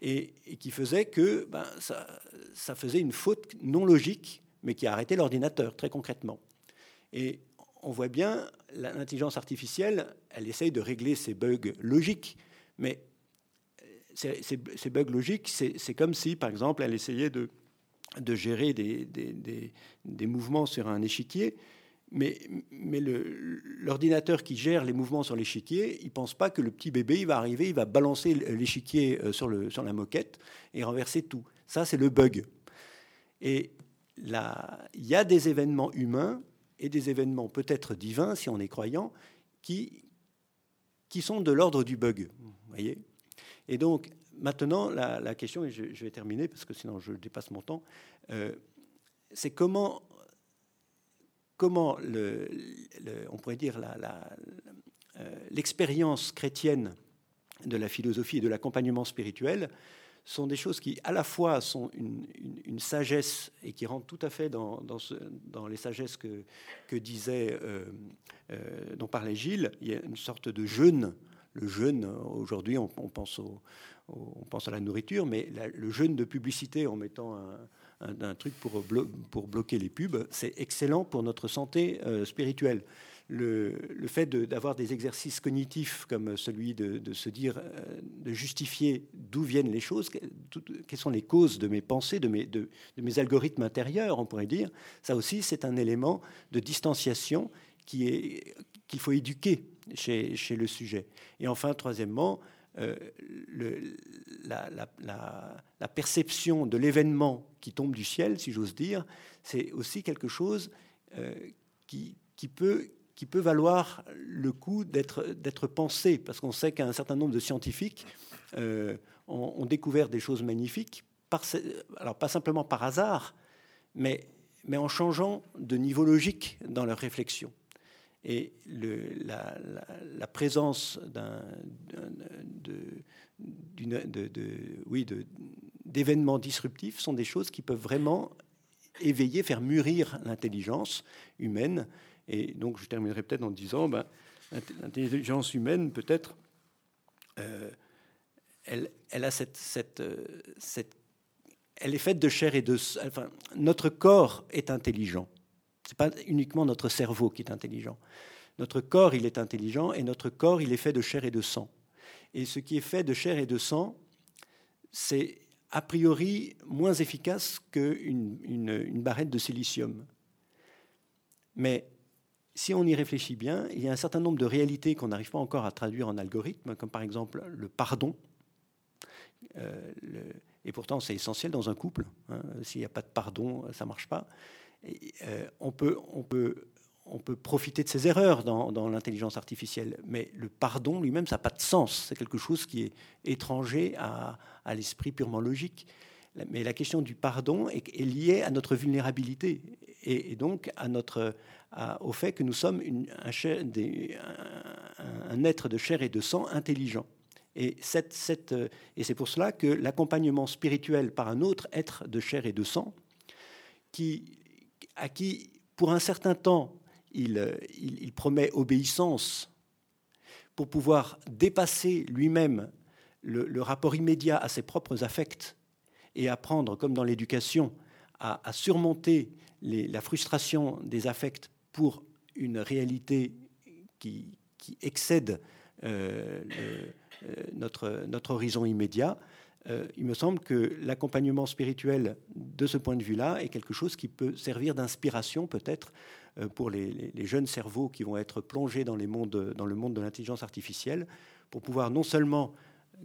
et, qui faisait que ben, ça, faisait une faute non logique, mais qui a arrêté l'ordinateur, très concrètement. Et on voit bien, l'intelligence artificielle, elle essaye de régler ces bugs logiques, mais ces, bugs logiques, c'est comme si, par exemple, elle essayait de, de gérer des, des, des, mouvements sur un échiquier, mais, mais l'ordinateur qui gère les mouvements sur l'échiquier, il ne pense pas que le petit bébé, il va arriver, il va balancer l'échiquier euh, sur, sur la moquette et renverser tout. Ça, c'est le bug. Et là, il y a des événements humains et des événements peut-être divins, si on est croyant, qui, qui sont de l'ordre du bug. voyez? Et donc, maintenant, la, question, et je, vais terminer parce que sinon je dépasse mon temps, euh, c'est comment, comment on pourrait dire euh, l'expérience chrétienne de la philosophie et de l'accompagnement spirituel sont des choses qui, à la fois, sont une, sagesse et qui rentrent tout à fait dans, les sagesses que, disait, euh, dont parlait Gilles. Il y a une sorte de jeûne. Le jeûne, aujourd'hui, on, pense au, on pense à la nourriture, mais le jeûne de publicité en mettant un, truc pour, bloquer les pubs, c'est excellent pour notre santé euh, spirituelle le, fait d'avoir des exercices cognitifs comme celui de, se dire, euh, de justifier d'où viennent les choses, quelles sont les causes de mes pensées, de mes, algorithmes intérieurs, on pourrait dire, ça aussi c'est un élément de distanciation qu'il faut éduquer chez, le sujet. Et enfin, troisièmement, euh, la, perception de l'événement qui tombe du ciel, si j'ose dire, c'est aussi quelque chose euh, qui, peut, valoir le coup d'être pensé, parce qu'on sait qu'un certain nombre de scientifiques euh, ont, découvert des choses magnifiques, alors pas simplement par hasard, mais en changeant de niveau logique dans leur réflexion. Et le, la, la, présence d'événements disruptifs sont des choses qui peuvent vraiment éveiller, faire mûrir l'intelligence humaine et donc, je terminerai peut-être en disant, ben, l'intelligence humaine, peut-être, euh, elle, euh, elle est faite de chair et de... Enfin, notre corps est intelligent. Ce n'est pas uniquement notre cerveau qui est intelligent. Notre corps, il est intelligent, et notre corps, il est fait de chair et de sang. Et ce qui est fait de chair et de sang, c'est a priori moins efficace qu'une une, une barrette de silicium. Mais si on y réfléchit bien, il y a un certain nombre de réalités qu'on n'arrive pas encore à traduire en algorithme, comme par exemple le pardon. Euh, et pourtant, c'est essentiel dans un couple. Hein. S'il n'y a pas de pardon, ça ne marche pas. Euh, on, peut, on, peut, on peut profiter de ses erreurs dans, l'intelligence artificielle, mais le pardon lui-même, ça n'a pas de sens. C'est quelque chose qui est étranger à, l'esprit purement logique. Mais la question du pardon est, liée à notre vulnérabilité et, donc à notre, au fait que nous sommes un, un, être de chair et de sang intelligent. Et, cette, cette, et c'est pour cela que l'accompagnement spirituel par un autre être de chair et de sang, qui, à qui, pour un certain temps, il, il, promet obéissance pour pouvoir dépasser lui-même le, rapport immédiat à ses propres affects et apprendre, comme dans l'éducation, à, surmonter la frustration des affects pour une réalité qui, excède euh, euh, notre horizon immédiat, euh, il me semble que l'accompagnement spirituel de ce point de vue-là est quelque chose qui peut servir d'inspiration peut-être pour les, jeunes cerveaux qui vont être plongés dans, les mondes, dans le monde de l'intelligence artificielle, pour pouvoir non seulement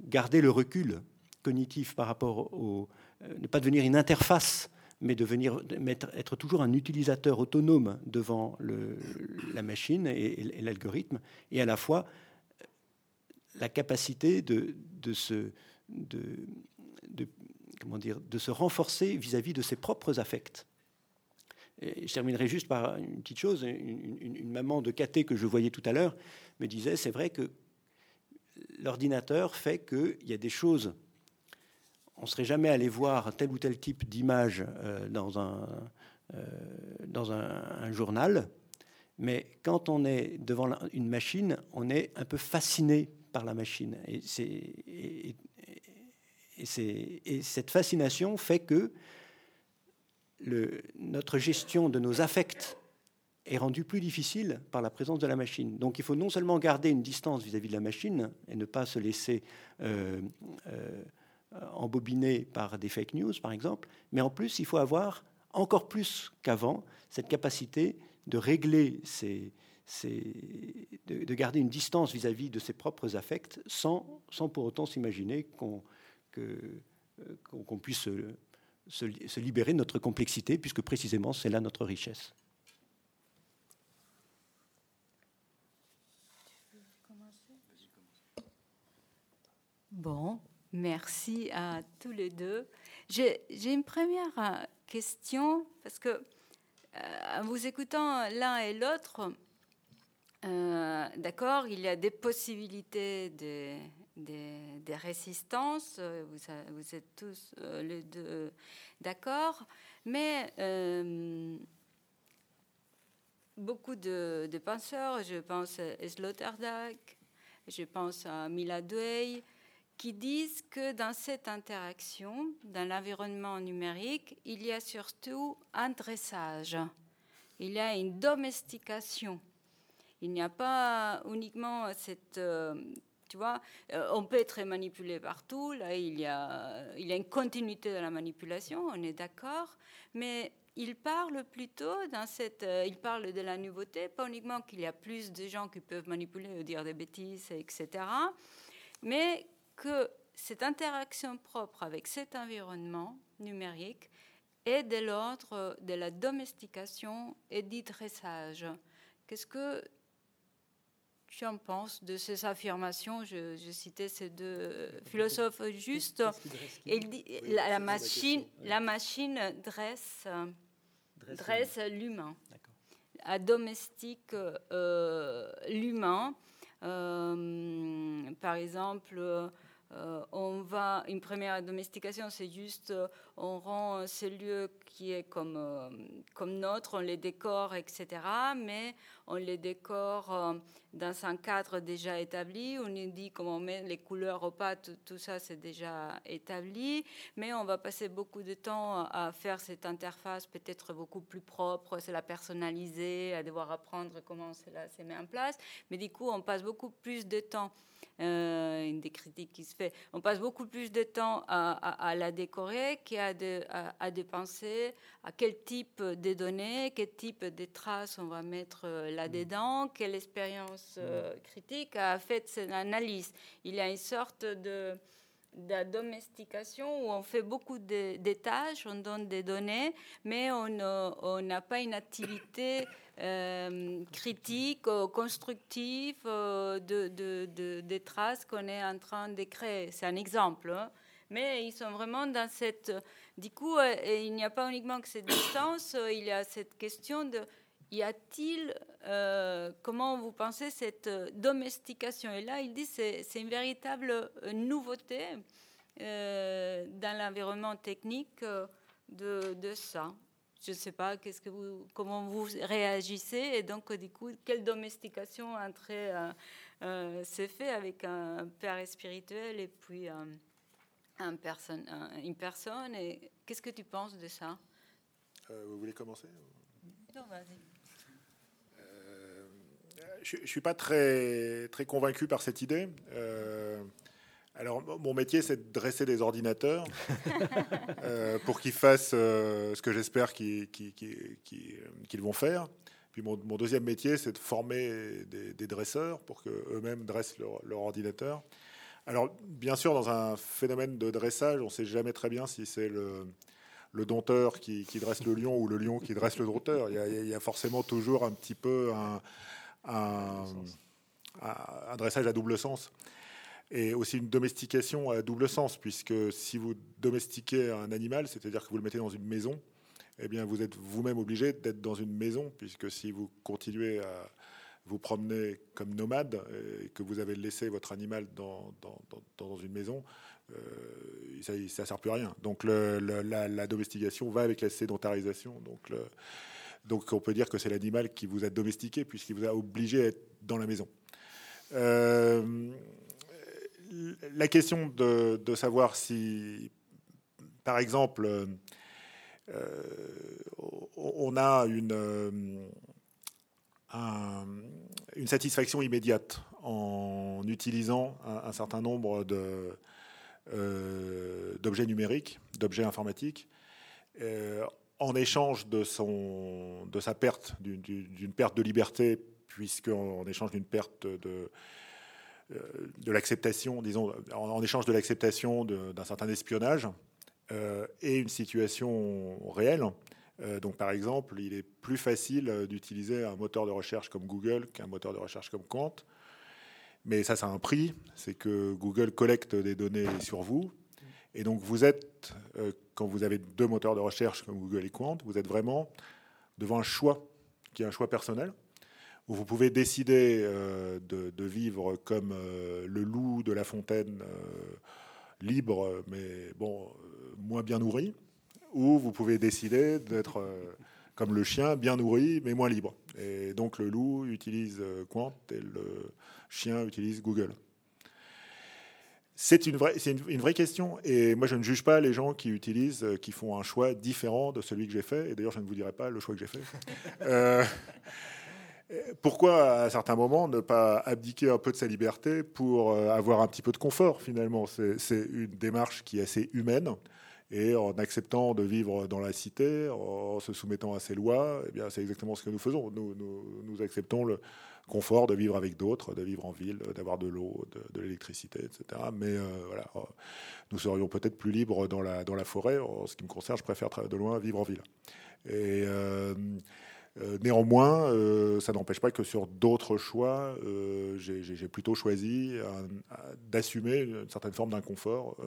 garder le recul cognitif par rapport au... ne pas devenir une interface mais de venir être toujours un utilisateur autonome devant la machine et, l'algorithme, et à la fois la capacité de, se, comment dire, de se renforcer vis-à-vis de ses propres affects. Et je terminerai juste par une petite chose. Une, maman de caté que je voyais tout à l'heure me disait, c'est vrai que l'ordinateur fait qu'il y a des choses on ne serait jamais allé voir tel ou tel type d'image euh, dans un, dans un, journal. Mais quand on est devant une machine, on est un peu fasciné par la machine. Et, et, et, cette fascination fait que notre gestion de nos affects est rendue plus difficile par la présence de la machine. Donc il faut non seulement garder une distance vis-à-vis de la machine et ne pas se laisser euh, euh, embobiner par des fake news, par exemple, mais en plus il faut avoir encore plus qu'avant cette capacité de régler de, garder une distance vis-à-vis de ses propres affects sans, sans pour autant s'imaginer qu'on euh, qu'on puisse se, libérer de notre complexité, puisque précisément c'est là notre richesse. Bon, merci à tous les deux. J'ai une première euh, question, parce que euh, en vous écoutant l'un et l'autre, d'accord, il y a des possibilités de, des, résistances, euh, vous, êtes tous euh, les deux d'accord, mais euh, beaucoup de, penseurs, je pense à Sloterdijk, je pense à Mila qui disent que dans cette interaction, dans l'environnement numérique, il y a surtout un dressage, il y a une domestication. Il n'y a pas uniquement cette tu vois, euh, on peut être manipulé partout. Là, il y a, une continuité de la manipulation, on est d'accord. Mais il parle plutôt dans cette, euh, il parle de la nouveauté, pas uniquement qu'il y a plus de gens qui peuvent manipuler ou dire des bêtises, etc. Mais que cette interaction propre avec cet environnement numérique est de l'ordre de la domestication et du dressage. Qu'est-ce que tu en penses de ces affirmations je, citais ces deux philosophes justes. Il dit, la, machine, la machine dresse, dresse, l'humain, domestique euh, l'humain. Euh, par exemple, euh, on va, une première domestication, c'est juste, euh, on rend ces lieux qui est comme, euh, comme notre, on les décore, etc. Mais on les décore dans un cadre déjà établi. On nous dit comment on met les couleurs au pas, tout, ça c'est déjà établi. Mais on va passer beaucoup de temps à faire cette interface peut-être beaucoup plus propre, c'est la personnaliser, à devoir apprendre comment cela se met en place. Mais du coup, on passe beaucoup plus de temps euh, une des critiques qui se fait. On passe beaucoup plus de temps à, la décorer qu'à de, à, de penser à quel type de données, quel type de traces on va mettre euh, là-dedans, quelle expérience euh, critique a fait cette analyse. Il y a une sorte de de domestication où on fait beaucoup de, tâches, on donne des données, mais on n'a pas une activité euh, critique, constructive euh, de, de, des traces qu'on est en train de créer. C'est un exemple. Hein. Mais ils sont vraiment dans cette... Du coup, il n'y a pas uniquement que cette distance, il y a cette question de y a-t-il, euh, comment vous pensez cette euh, domestication? Et là, il dit c'est c'est une véritable euh, nouveauté dans l'environnement technique de, ça. Je ne sais pas qu'est-ce que vous, comment vous réagissez? Et donc du coup quelle domestication entrée s'est fait avec un père spirituel et puis un personne, une personne. Et qu'est-ce que tu penses de ça? Vous voulez commencer Non, vas-y je ne suis pas très, très convaincu par cette idée. Euh, alors, mon métier, c'est de dresser des ordinateurs euh, pour qu'ils fassent euh, ce que j'espère qu'ils vont faire. Puis mon, deuxième métier, c'est de former des, dresseurs pour qu'eux-mêmes dressent leur, leur, ordinateur. Alors, bien sûr, dans un phénomène de dressage, on ne sait jamais très bien si c'est le, le dompteur qui, dresse le lion ou le lion qui dresse le dompteur. Il y, a, forcément toujours un petit peu un, un, dressage à double sens et aussi une domestication à double sens, puisque si vous domestiquez un animal, c'est-à-dire que vous le mettez dans une maison, eh bien vous êtes vous-même obligé d'être dans une maison, puisque si vous continuez vous promenez comme nomade et que vous avez laissé votre animal dans, dans, une maison, ça ne sert plus à rien. Donc la, domestication va avec la sédentarisation. Donc, donc on peut dire que c'est l'animal qui vous a domestiqué puisqu'il vous a obligé à être dans la maison. la question de, de, savoir si, par exemple, euh, on a une, euh, une satisfaction immédiate en utilisant un, certain nombre euh, d'objets numériques, d'objets informatiques, en échange de, son, de sa perte, d'une perte de liberté, puisqu'en échange d'une perte de, de l'acceptation, disons, en, échange de l'acceptation d'un certain espionnage, euh, et une situation réelle. Euh, donc, par exemple, il est plus facile d'utiliser un moteur de recherche comme Google qu'un moteur de recherche comme Quant. Mais ça, ça a un prix. C'est que Google collecte des données sur vous. Et donc, vous êtes, euh, quand vous avez deux moteurs de recherche comme Google et Quant, vous êtes vraiment devant un choix qui est un choix personnel où vous pouvez décider de, de, vivre comme le loup de la fontaine libre, mais bon, moins bien nourri, ou vous pouvez décider d'être euh, comme le chien, bien nourri, mais moins libre. Et donc le loup utilise euh, Quant et le chien utilise Google. C'est une vraie, c'est une, vraie question. Et moi, je ne juge pas les gens qui utilisent, euh, qui font un choix différent de celui que j'ai fait. Et d'ailleurs, je ne vous dirai pas le choix que j'ai fait. pourquoi, à certains moments, ne pas abdiquer un peu de sa liberté pour avoir un petit peu de confort, finalement? C'est une démarche qui est assez humaine. Et en acceptant de vivre dans la cité, en se soumettant à ces lois, eh bien, c'est exactement ce que nous faisons. Nous, acceptons le confort de vivre avec d'autres, de vivre en ville, d'avoir de l'eau, de, l'électricité, etc. Mais euh, voilà, nous serions peut-être plus libres dans la, forêt. En ce qui me concerne, je préfère de loin vivre en ville. Et euh, euh, néanmoins, ça n'empêche pas que sur d'autres choix, j'ai plutôt choisi d'assumer une certaine forme d'inconfort.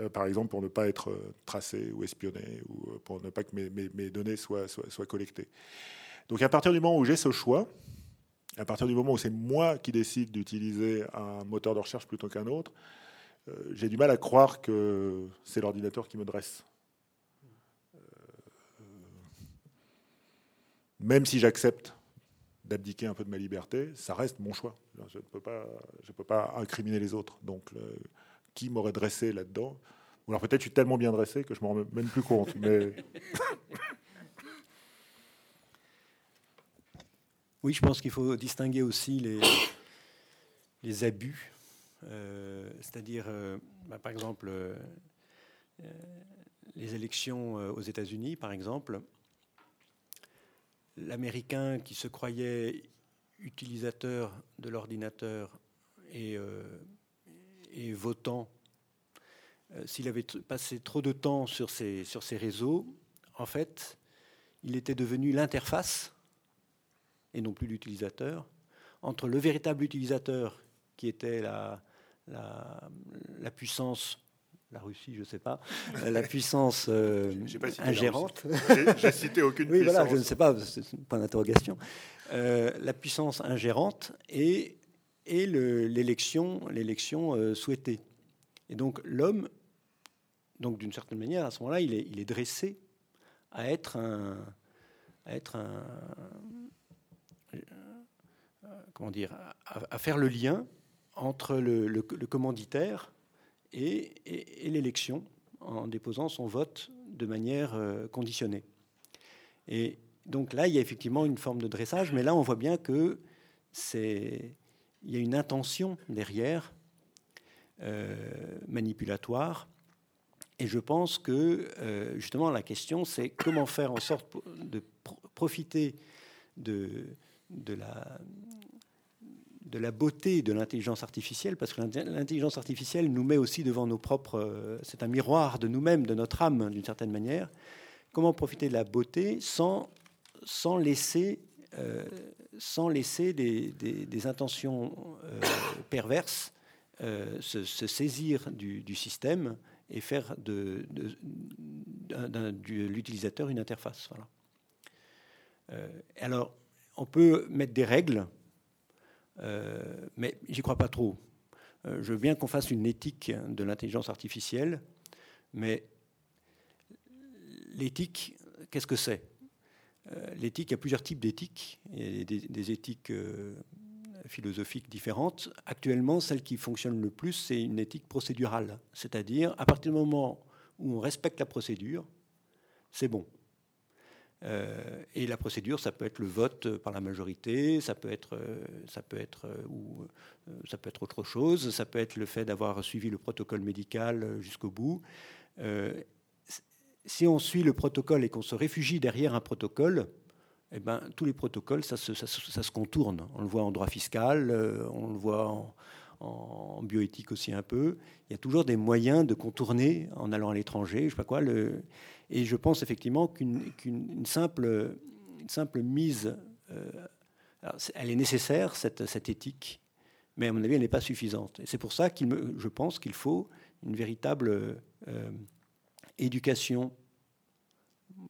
Euh, par exemple pour ne pas être euh, tracé ou espionné, ou euh, pour ne pas que mes, données soient, collectées. Donc à partir du moment où j'ai ce choix, à partir du moment où c'est moi qui décide d'utiliser un moteur de recherche plutôt qu'un autre, j'ai du mal à croire que c'est l'ordinateur qui me dresse. même si j'accepte d'abdiquer un peu de ma liberté, ça reste mon choix. Je ne peux pas incriminer les autres. Donc, qui m'aurait dressé là-dedans. Ou alors peut-être je suis tellement bien dressé que je m'en rends même plus compte. Mais... Oui, je pense qu'il faut distinguer aussi les, les abus. Euh, c'est-à-dire, euh, bah, par exemple, euh, les élections aux États-Unis, par exemple, l'Américain qui se croyait utilisateur de l'ordinateur et et votant, euh, s'il avait passé trop de temps sur ces, sur ces réseaux, en fait, il était devenu l'interface, et non plus l'utilisateur, entre le véritable utilisateur, qui était la, la, puissance la Russie, je ne sais pas, la puissance euh, ingérante. J'ai cité aucune oui, puissance. Voilà, je ne sais pas, c'est pas d'interrogation. Euh, la puissance ingérante et et l'élection l'élection euh, souhaitée. Et donc l'homme, donc d'une certaine manière, à ce moment-là, il est, il est dressé à être un, à être un, euh, comment dire, à, faire le lien entre le, commanditaire et, et, l'élection en déposant son vote de manière euh, conditionnée. Et donc là, il y a effectivement une forme de dressage, mais là, on voit bien que c'est il y a une intention derrière, euh, manipulatoire. Et je pense que euh, justement la question, c'est comment faire en sorte de profiter de, la, de la beauté de l'intelligence artificielle, parce que l'intelligence artificielle nous met aussi devant nos propres... Euh, c'est un miroir de nous-mêmes, de notre âme, d'une certaine manière. Comment profiter de la beauté sans, sans laisser sans laisser des, intentions euh, perverses euh, se, saisir du, système et faire de, l'utilisateur une interface. Euh, alors, on peut mettre des règles mais j'y crois pas trop. je veux bien qu'on fasse une éthique de l'intelligence artificielle, mais l'éthique, qu'est-ce que c'est? L'éthique, il y a plusieurs types a des, des éthiques philosophiques différentes. Actuellement, celle qui fonctionne le plus, c'est une éthique procédurale. C'est-à-dire, à partir du moment où on respecte la procédure, c'est bon. Euh, et la procédure, ça peut être le vote par la majorité, ça peut être, euh, ça peut être, euh, ou, ça peut être autre chose, ça peut être le fait d'avoir suivi le protocole médical jusqu'au bout. Si on suit le protocole et qu'on se réfugie derrière un protocole, eh ben, tous les protocoles, ça se, contourne. On le voit en droit fiscal, euh, on le voit en, bioéthique aussi un peu. Il y a toujours des moyens de contourner en allant à l'étranger, je sais pas quoi. Et je pense effectivement qu'une simple, mise, euh, elle est nécessaire, cette, cette, éthique, mais à mon avis, elle n'est pas suffisante. Et c'est pour ça que je pense qu'il faut une véritable euh, éducation,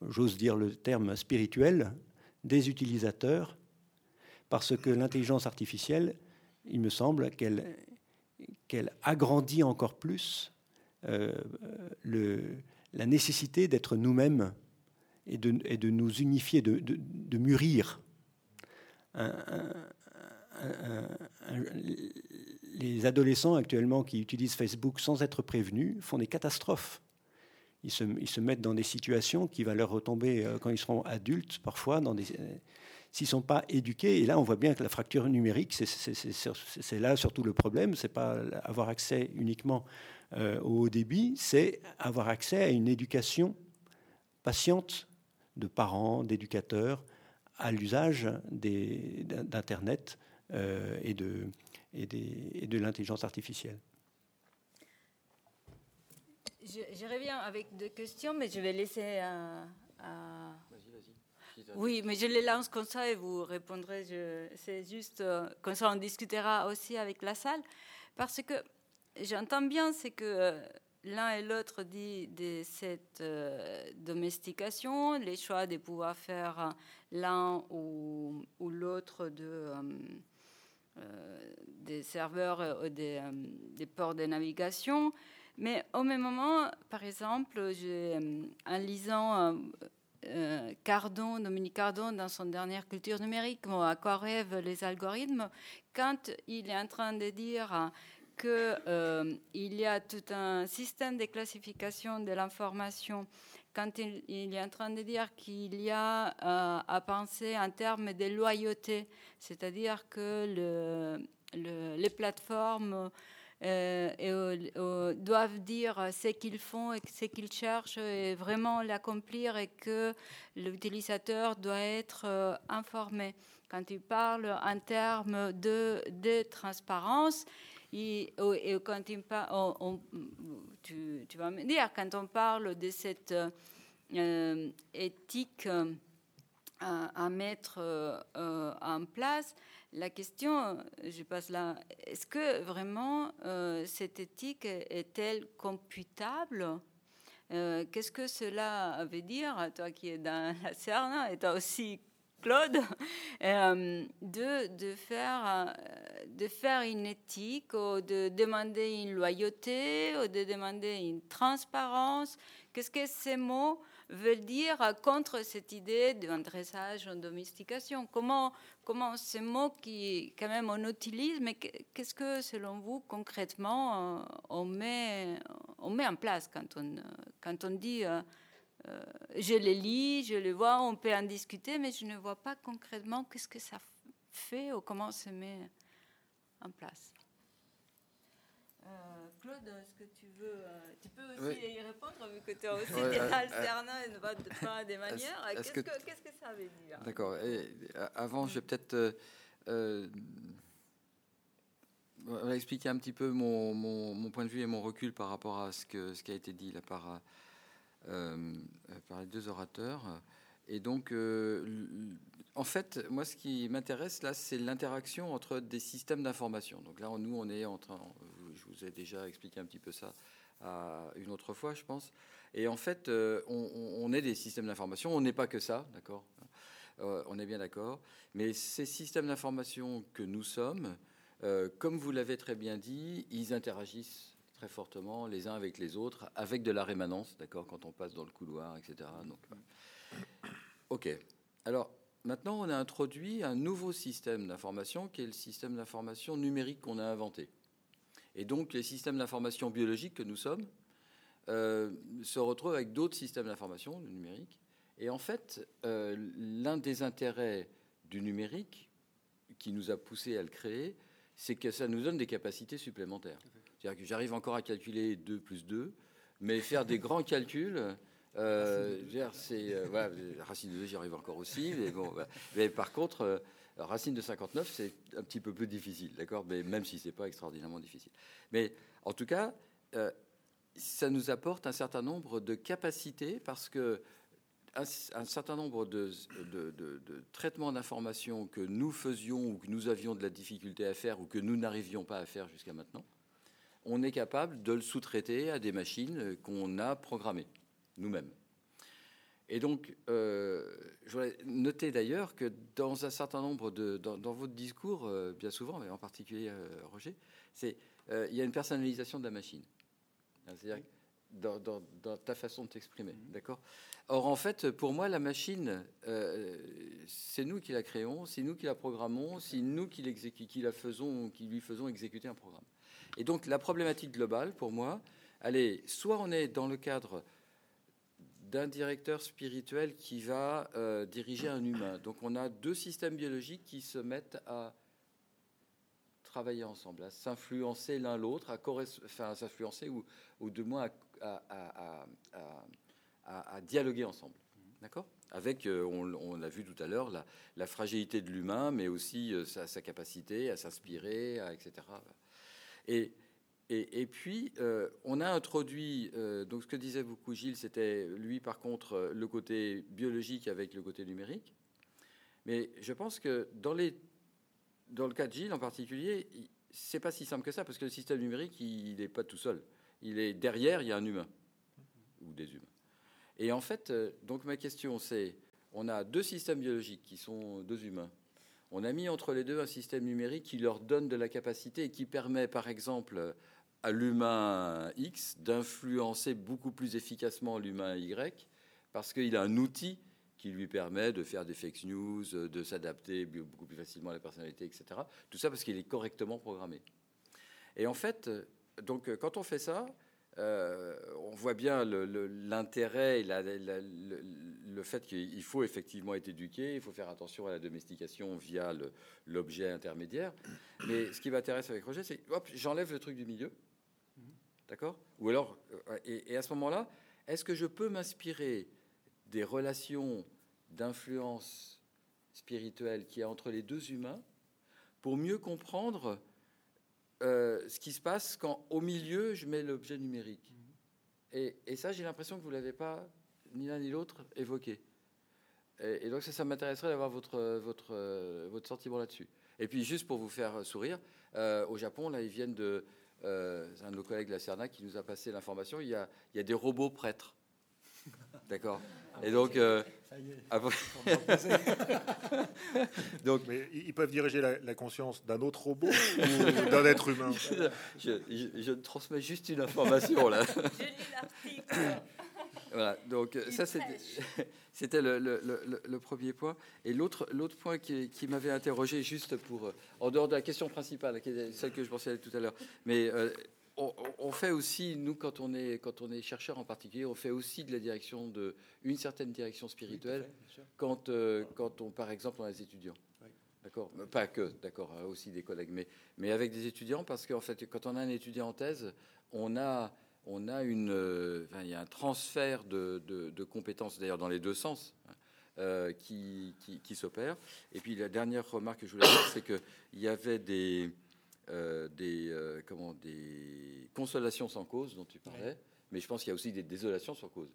j'ose dire le terme spirituel, des utilisateurs, parce que l'intelligence artificielle, il me semble qu'elle agrandit encore plus euh, le, la nécessité d'être nous-mêmes et de, et de, nous unifier, de, de, mûrir. les adolescents actuellement qui utilisent Facebook sans être prévenus font des catastrophes ils se, mettent dans des situations qui vont leur retomber euh, quand ils seront adultes, parfois, dans des, euh, s'ils ne sont pas éduqués. Et là, on voit bien que la fracture numérique, c'est là surtout le problème. C'est pas avoir accès uniquement euh, au haut débit, c'est avoir accès à une éducation patiente de parents, d'éducateurs, à l'usage d'Internet et de l'intelligence artificielle. Je, reviens avec deux questions, mais je vais laisser à. Vas-y, vas-y. Oui, mais je les lance comme ça et vous répondrez. C'est juste euh, comme ça, on discutera aussi avec la salle. Parce que j'entends bien, c'est que euh, l'un et l'autre dit de cette euh, domestication, les choix de pouvoir faire l'un ou, ou l'autre de, des serveurs, des, des ports de navigation. Mais au même moment, par exemple, euh, en lisant euh, euh, Cardon, Dominique Cardon, dans son dernière culture numérique, à quoi rêvent les algorithmes, quand il est en train de dire qu'il y a tout un système de classification de l'information, quand il, est en train de dire qu'il y a à penser en termes de loyauté, c'est-à-dire que le, les plateformes euh, et, doivent dire ce qu'ils font et ce qu'ils cherchent et vraiment l'accomplir et que l'utilisateur doit être euh, informé. Quand il parle en termes de, transparence, et, quand il tu, tu, vas me dire, quand on parle de cette euh, éthique à, mettre en place, la question, je passe là, est-ce que vraiment euh, cette éthique est-elle computable? Euh, Qu'est-ce que cela veut dire, toi qui es dans la CERN et toi aussi, Claude, euh, de, faire, une éthique, ou de demander une loyauté, ou de demander une transparence? Qu'est-ce que ces mots veulent dire contre cette idée d'un dressage en domestication Comment, comment ces mots qui, quand même, on utilise, mais qu'est-ce que, selon vous, concrètement, euh, on met, on met en place quand on, quand on dit euh, euh, je les lis, je les vois, on peut en discuter, mais je ne vois pas concrètement qu'est-ce que ça fait ou comment se met en place? Claude, est-ce que tu veux. Euh, tu peux aussi y répondre, vu que tu as aussi des alternats et pas des manières. Qu'est-ce que, que, ça veut dire D'accord. Avant, je vais peut-être. Euh, euh expliquer un petit peu mon, mon, point de vue et mon recul par rapport à ce, que, ce qui a été dit là par, euh, par les deux orateurs. Et donc, en fait, moi, ce qui m'intéresse là, c'est l'interaction entre des systèmes d'information. Donc là, nous, on est en train, je vous ai déjà expliqué un petit peu ça une autre fois, je pense. Et en fait, euh, on, est des systèmes d'information, on n'est pas que ça, d'accord? Euh, on est bien d'accord. Mais ces systèmes d'information que nous sommes, euh, comme vous l'avez très bien dit, ils interagissent très fortement les uns avec les autres, avec de la rémanence, d'accord, quand on passe dans le couloir, etc. Donc, ok. Alors, maintenant, on a introduit un nouveau système d'information qui est le système d'information numérique qu'on a inventé. Et donc, les systèmes d'information biologiques que nous sommes euh, se retrouvent avec d'autres systèmes d'information, le numérique. Et en fait, euh, l'un des intérêts du numérique qui nous a poussé à le créer, c'est que ça nous donne des capacités supplémentaires. C'est-à-dire que j'arrive encore à calculer 2 plus 2, mais faire des grands calculs, euh, c'est euh, voilà, racine de 2, j'y arrive encore aussi, mais bon. Bah, mais par contre, euh, racine de 59, c'est un petit peu plus difficile, d'accord? Mais même si c'est pas extraordinairement difficile. Mais en tout cas, euh, ça nous apporte un certain nombre de capacités parce que un, certain nombre de, de traitements d'informations que nous faisions ou que nous avions de la difficulté à faire ou que nous n'arrivions pas à faire jusqu'à maintenant, on est capable de le sous-traiter à des machines qu'on a programmées nous-mêmes. Et donc, euh, je voudrais noter d'ailleurs que dans un certain nombre de, dans, dans votre discours, euh, bien souvent, mais en particulier euh, Roger, c'est il y a une personnalisation de la machine. C'est-à-dire dans, dans, dans ta façon de t'exprimer, d'accord? Or, en fait, pour moi, la machine, c'est nous qui la créons, c'est nous qui la programmons, c'est nous qui la faisons, qui lui faisons exécuter un programme. Et donc, la problématique globale, pour moi, elle est soit on est dans le cadre d'un directeur spirituel qui va euh, diriger un humain. Donc, on a deux systèmes biologiques qui se mettent à travailler ensemble, à s'influencer l'un l'autre, à, enfin, à s'influencer ou, ou de moins à, dialoguer ensemble. D'accord? Avec, euh, on, l'a vu tout à l'heure, la, fragilité de l'humain, mais aussi euh, sa, capacité à s'inspirer, etc. Et, et, puis, euh, on a introduit, euh, donc ce que disait beaucoup Gilles, c'était lui, par contre, euh, le côté biologique avec le côté numérique. Mais je pense que dans, le cas de Gilles en particulier, c'est pas si simple que ça, parce que le système numérique, il n'est pas tout seul. Il est derrière, il y a un humain, ou des humains. Et en fait, donc ma question, c'est, on a deux systèmes biologiques qui sont deux humains. On a mis entre les deux un système numérique qui leur donne de la capacité et qui permet, par exemple, à l'humain X d'influencer beaucoup plus efficacement l'humain Y, parce qu'il a un outil qui lui permet de faire des fake news, de s'adapter beaucoup plus facilement à la personnalité, etc. Tout ça parce qu'il est correctement programmé. Et en fait, euh, donc euh, quand on fait ça, euh, on voit bien l'intérêt le, fait qu'il faut effectivement être éduqué, il faut faire attention à la domestication via l'objet intermédiaire. Mais ce qui m'intéresse avec Roger, c'est hop, j'enlève le truc du milieu, d'accord? Ou alors, euh, et, et à ce moment-là, est-ce que je peux m'inspirer des relations d'influence spirituelle qu'il y a entre les deux humains pour mieux comprendre euh, ce qui se passe quand au milieu je mets l'objet numérique? Et, et ça, j'ai l'impression que vous ne l'avez pas, ni l'un ni l'autre, évoqué. Et, et donc ça, ça m'intéresserait d'avoir votre, votre, euh, votre sentiment là-dessus. Et puis juste pour vous faire sourire, euh, au Japon, là, ils viennent de... euh, c'est un de nos collègues de la CERNA qui nous a passé l'information, il y a, il y a des robots prêtres. D'accord Et donc... euh, après- donc Mais ils peuvent diriger la, la conscience d'un autre robot ou d'un être humain. je, je, je transmets juste une information là. Je lis l'article. Voilà, donc ça c'était le, le- le- le premier point. Et l'autre l'autre point qui, qui m'avait interrogé juste pour euh, en dehors de la question principale, qui est celle que je pensais tout à l'heure, mais euh, on, on fait aussi nous quand on est quand on est chercheur en particulier, on fait aussi de la direction de une certaine direction spirituelle quand euh, quand on par exemple on a des étudiants. Oui. D'accord, pas que, d'accord, hein, aussi des collègues, mais mais avec des étudiants parce qu'en fait quand on a un étudiant en thèse, on a on a une, euh, enfin, il y a un transfert de, de- de compétences, d'ailleurs dans les deux sens, hein, euh, qui, qui, qui s'opère. Et puis la dernière remarque que je voulais faire, c'est qu'il y avait des, euh, des, comment, des consolations sans cause dont tu parlais, mais je pense qu'il y a aussi des désolations sans cause.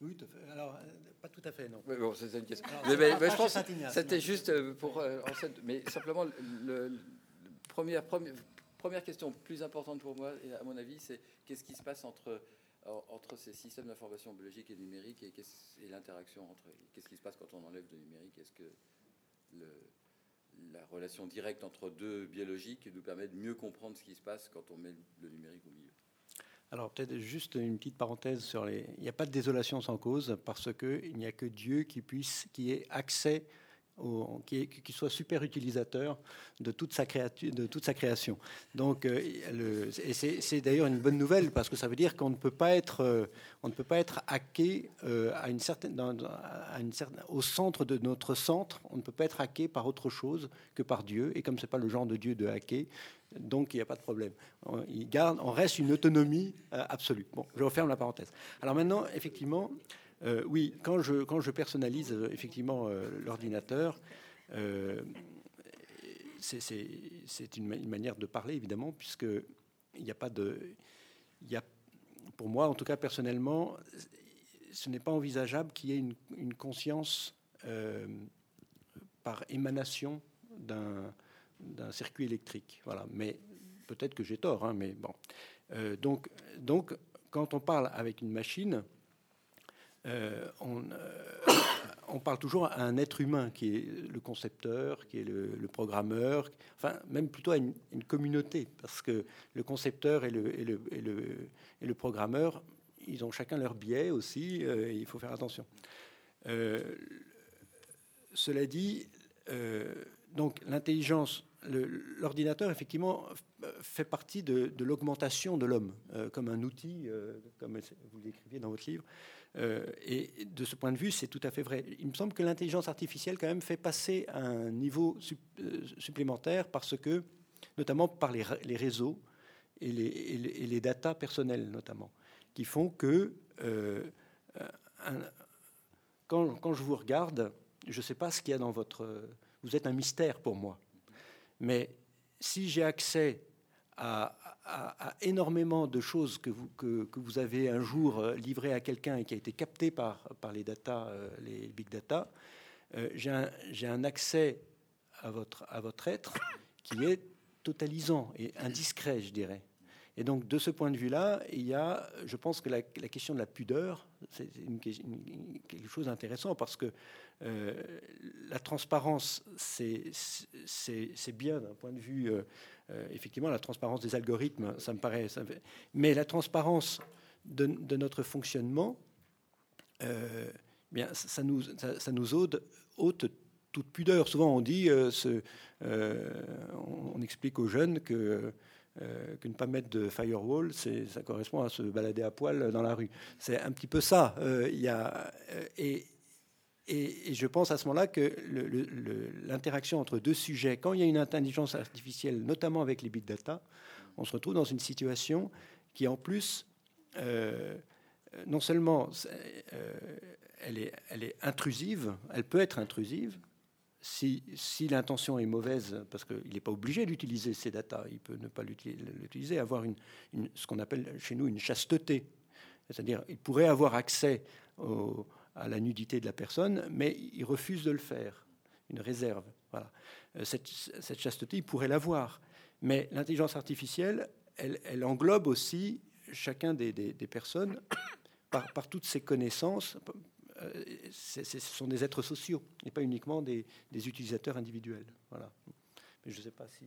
Oui, tout à fait. Alors, pas tout à fait, non. Mais bon, c'est une question. Alors, Mais, mais- pas mais je pense que c'était juste pour, en cette- mais simplement le, le- le- première, première première question plus importante pour moi, à mon avis, c'est qu'est-ce qui se passe entre, entre ces systèmes d'information biologique et numérique et, l'interaction entre. Qu'est-ce qui se passe quand on enlève le numérique? Est-ce que la relation directe entre deux biologiques nous permet de mieux comprendre ce qui se passe quand on met le numérique au milieu? Alors peut-être juste une petite parenthèse sur les. Il n'y a pas de désolation sans cause parce qu'il n'y a que Dieu qui puisse, qui ait accès qui, soit super utilisateur de toute sa, création. Donc, euh, c'est d'ailleurs une bonne nouvelle parce que ça veut dire qu'on ne peut pas être, euh, on ne peut pas être hacké euh, au centre de notre centre. On ne peut pas être hacké par autre chose que par Dieu. Et comme c'est pas le genre de Dieu de hacker, donc il n'y a pas de problème. On, on reste une autonomie absolue. Bon, je referme la parenthèse. Alors maintenant, effectivement. Euh, oui, quand je, quand je personnalise euh, effectivement euh, l'ordinateur, c'est une, manière de parler évidemment, puisque il n'y a pas de, y a, pour moi en tout cas personnellement, ce n'est pas envisageable qu'il y ait une, conscience par émanation d'un circuit électrique. Voilà, mais peut-être que j'ai tort, hein, mais bon. donc, donc, quand on parle avec une machine, euh, euh, on, parle toujours à un être humain qui est le concepteur, qui est le, programmeur, enfin même plutôt à une, communauté, parce que le concepteur et le, programmeur, ils ont chacun leur biais aussi, euh, il faut faire attention. cela dit, donc l'intelligence, l'ordinateur effectivement fait partie de, l'augmentation de l'homme comme un outil, comme vous l'écriviez dans votre livre. Euh, et de ce point de vue, c'est tout à fait vrai. Il me semble que l'intelligence artificielle, quand même, fait passer un niveau euh, supplémentaire parce que, notamment par les, réseaux et les, les, datas personnelles, notamment, qui font que euh, quand, quand, je vous regarde, je ne sais pas ce qu'il y a dans votre... Vous êtes un mystère pour moi. Mais si j'ai accès à, énormément de choses que vous, que, vous avez un jour euh, livrées à quelqu'un et qui a été capté par, par les data, euh, les big data, euh, j'ai un, accès à votre, à votre être qui est totalisant et indiscret, je dirais. Et donc, de ce point de vue-là, il y a, je pense que la, question de la pudeur, c'est quelque chose d'intéressant parce que la transparence, c'est bien d'un point de vue euh, effectivement, la transparence des algorithmes, ça me paraît. mais la transparence de, notre fonctionnement, euh, bien, ça nous, ça, nous ôte, toute pudeur. Souvent, on dit, euh, on, explique aux jeunes que que ne pas mettre de firewall, ça correspond à se balader à poil dans la rue. C'est un petit peu ça. Il y a, et, et, je pense à ce moment-là que l'interaction entre deux sujets, quand il y a une intelligence artificielle, notamment avec les big data, on se retrouve dans une situation qui, en plus, euh, non seulement euh, elle, est, intrusive, elle peut être intrusive, si, si l'intention est mauvaise, parce qu'il n'est pas obligé d'utiliser ces data, il peut ne pas l'utiliser, avoir une, ce qu'on appelle chez nous une chasteté. C'est-à-dire, il pourrait avoir accès aux à la nudité de la personne, mais il refuse de le faire, une réserve. Euh, cette, chasteté, il pourrait l'avoir. Mais l'intelligence artificielle, elle, englobe aussi chacun des, personnes par, toutes ses connaissances. Euh, ce sont des êtres sociaux et pas uniquement des, des utilisateurs individuels. Voilà. Mais je ne sais pas si.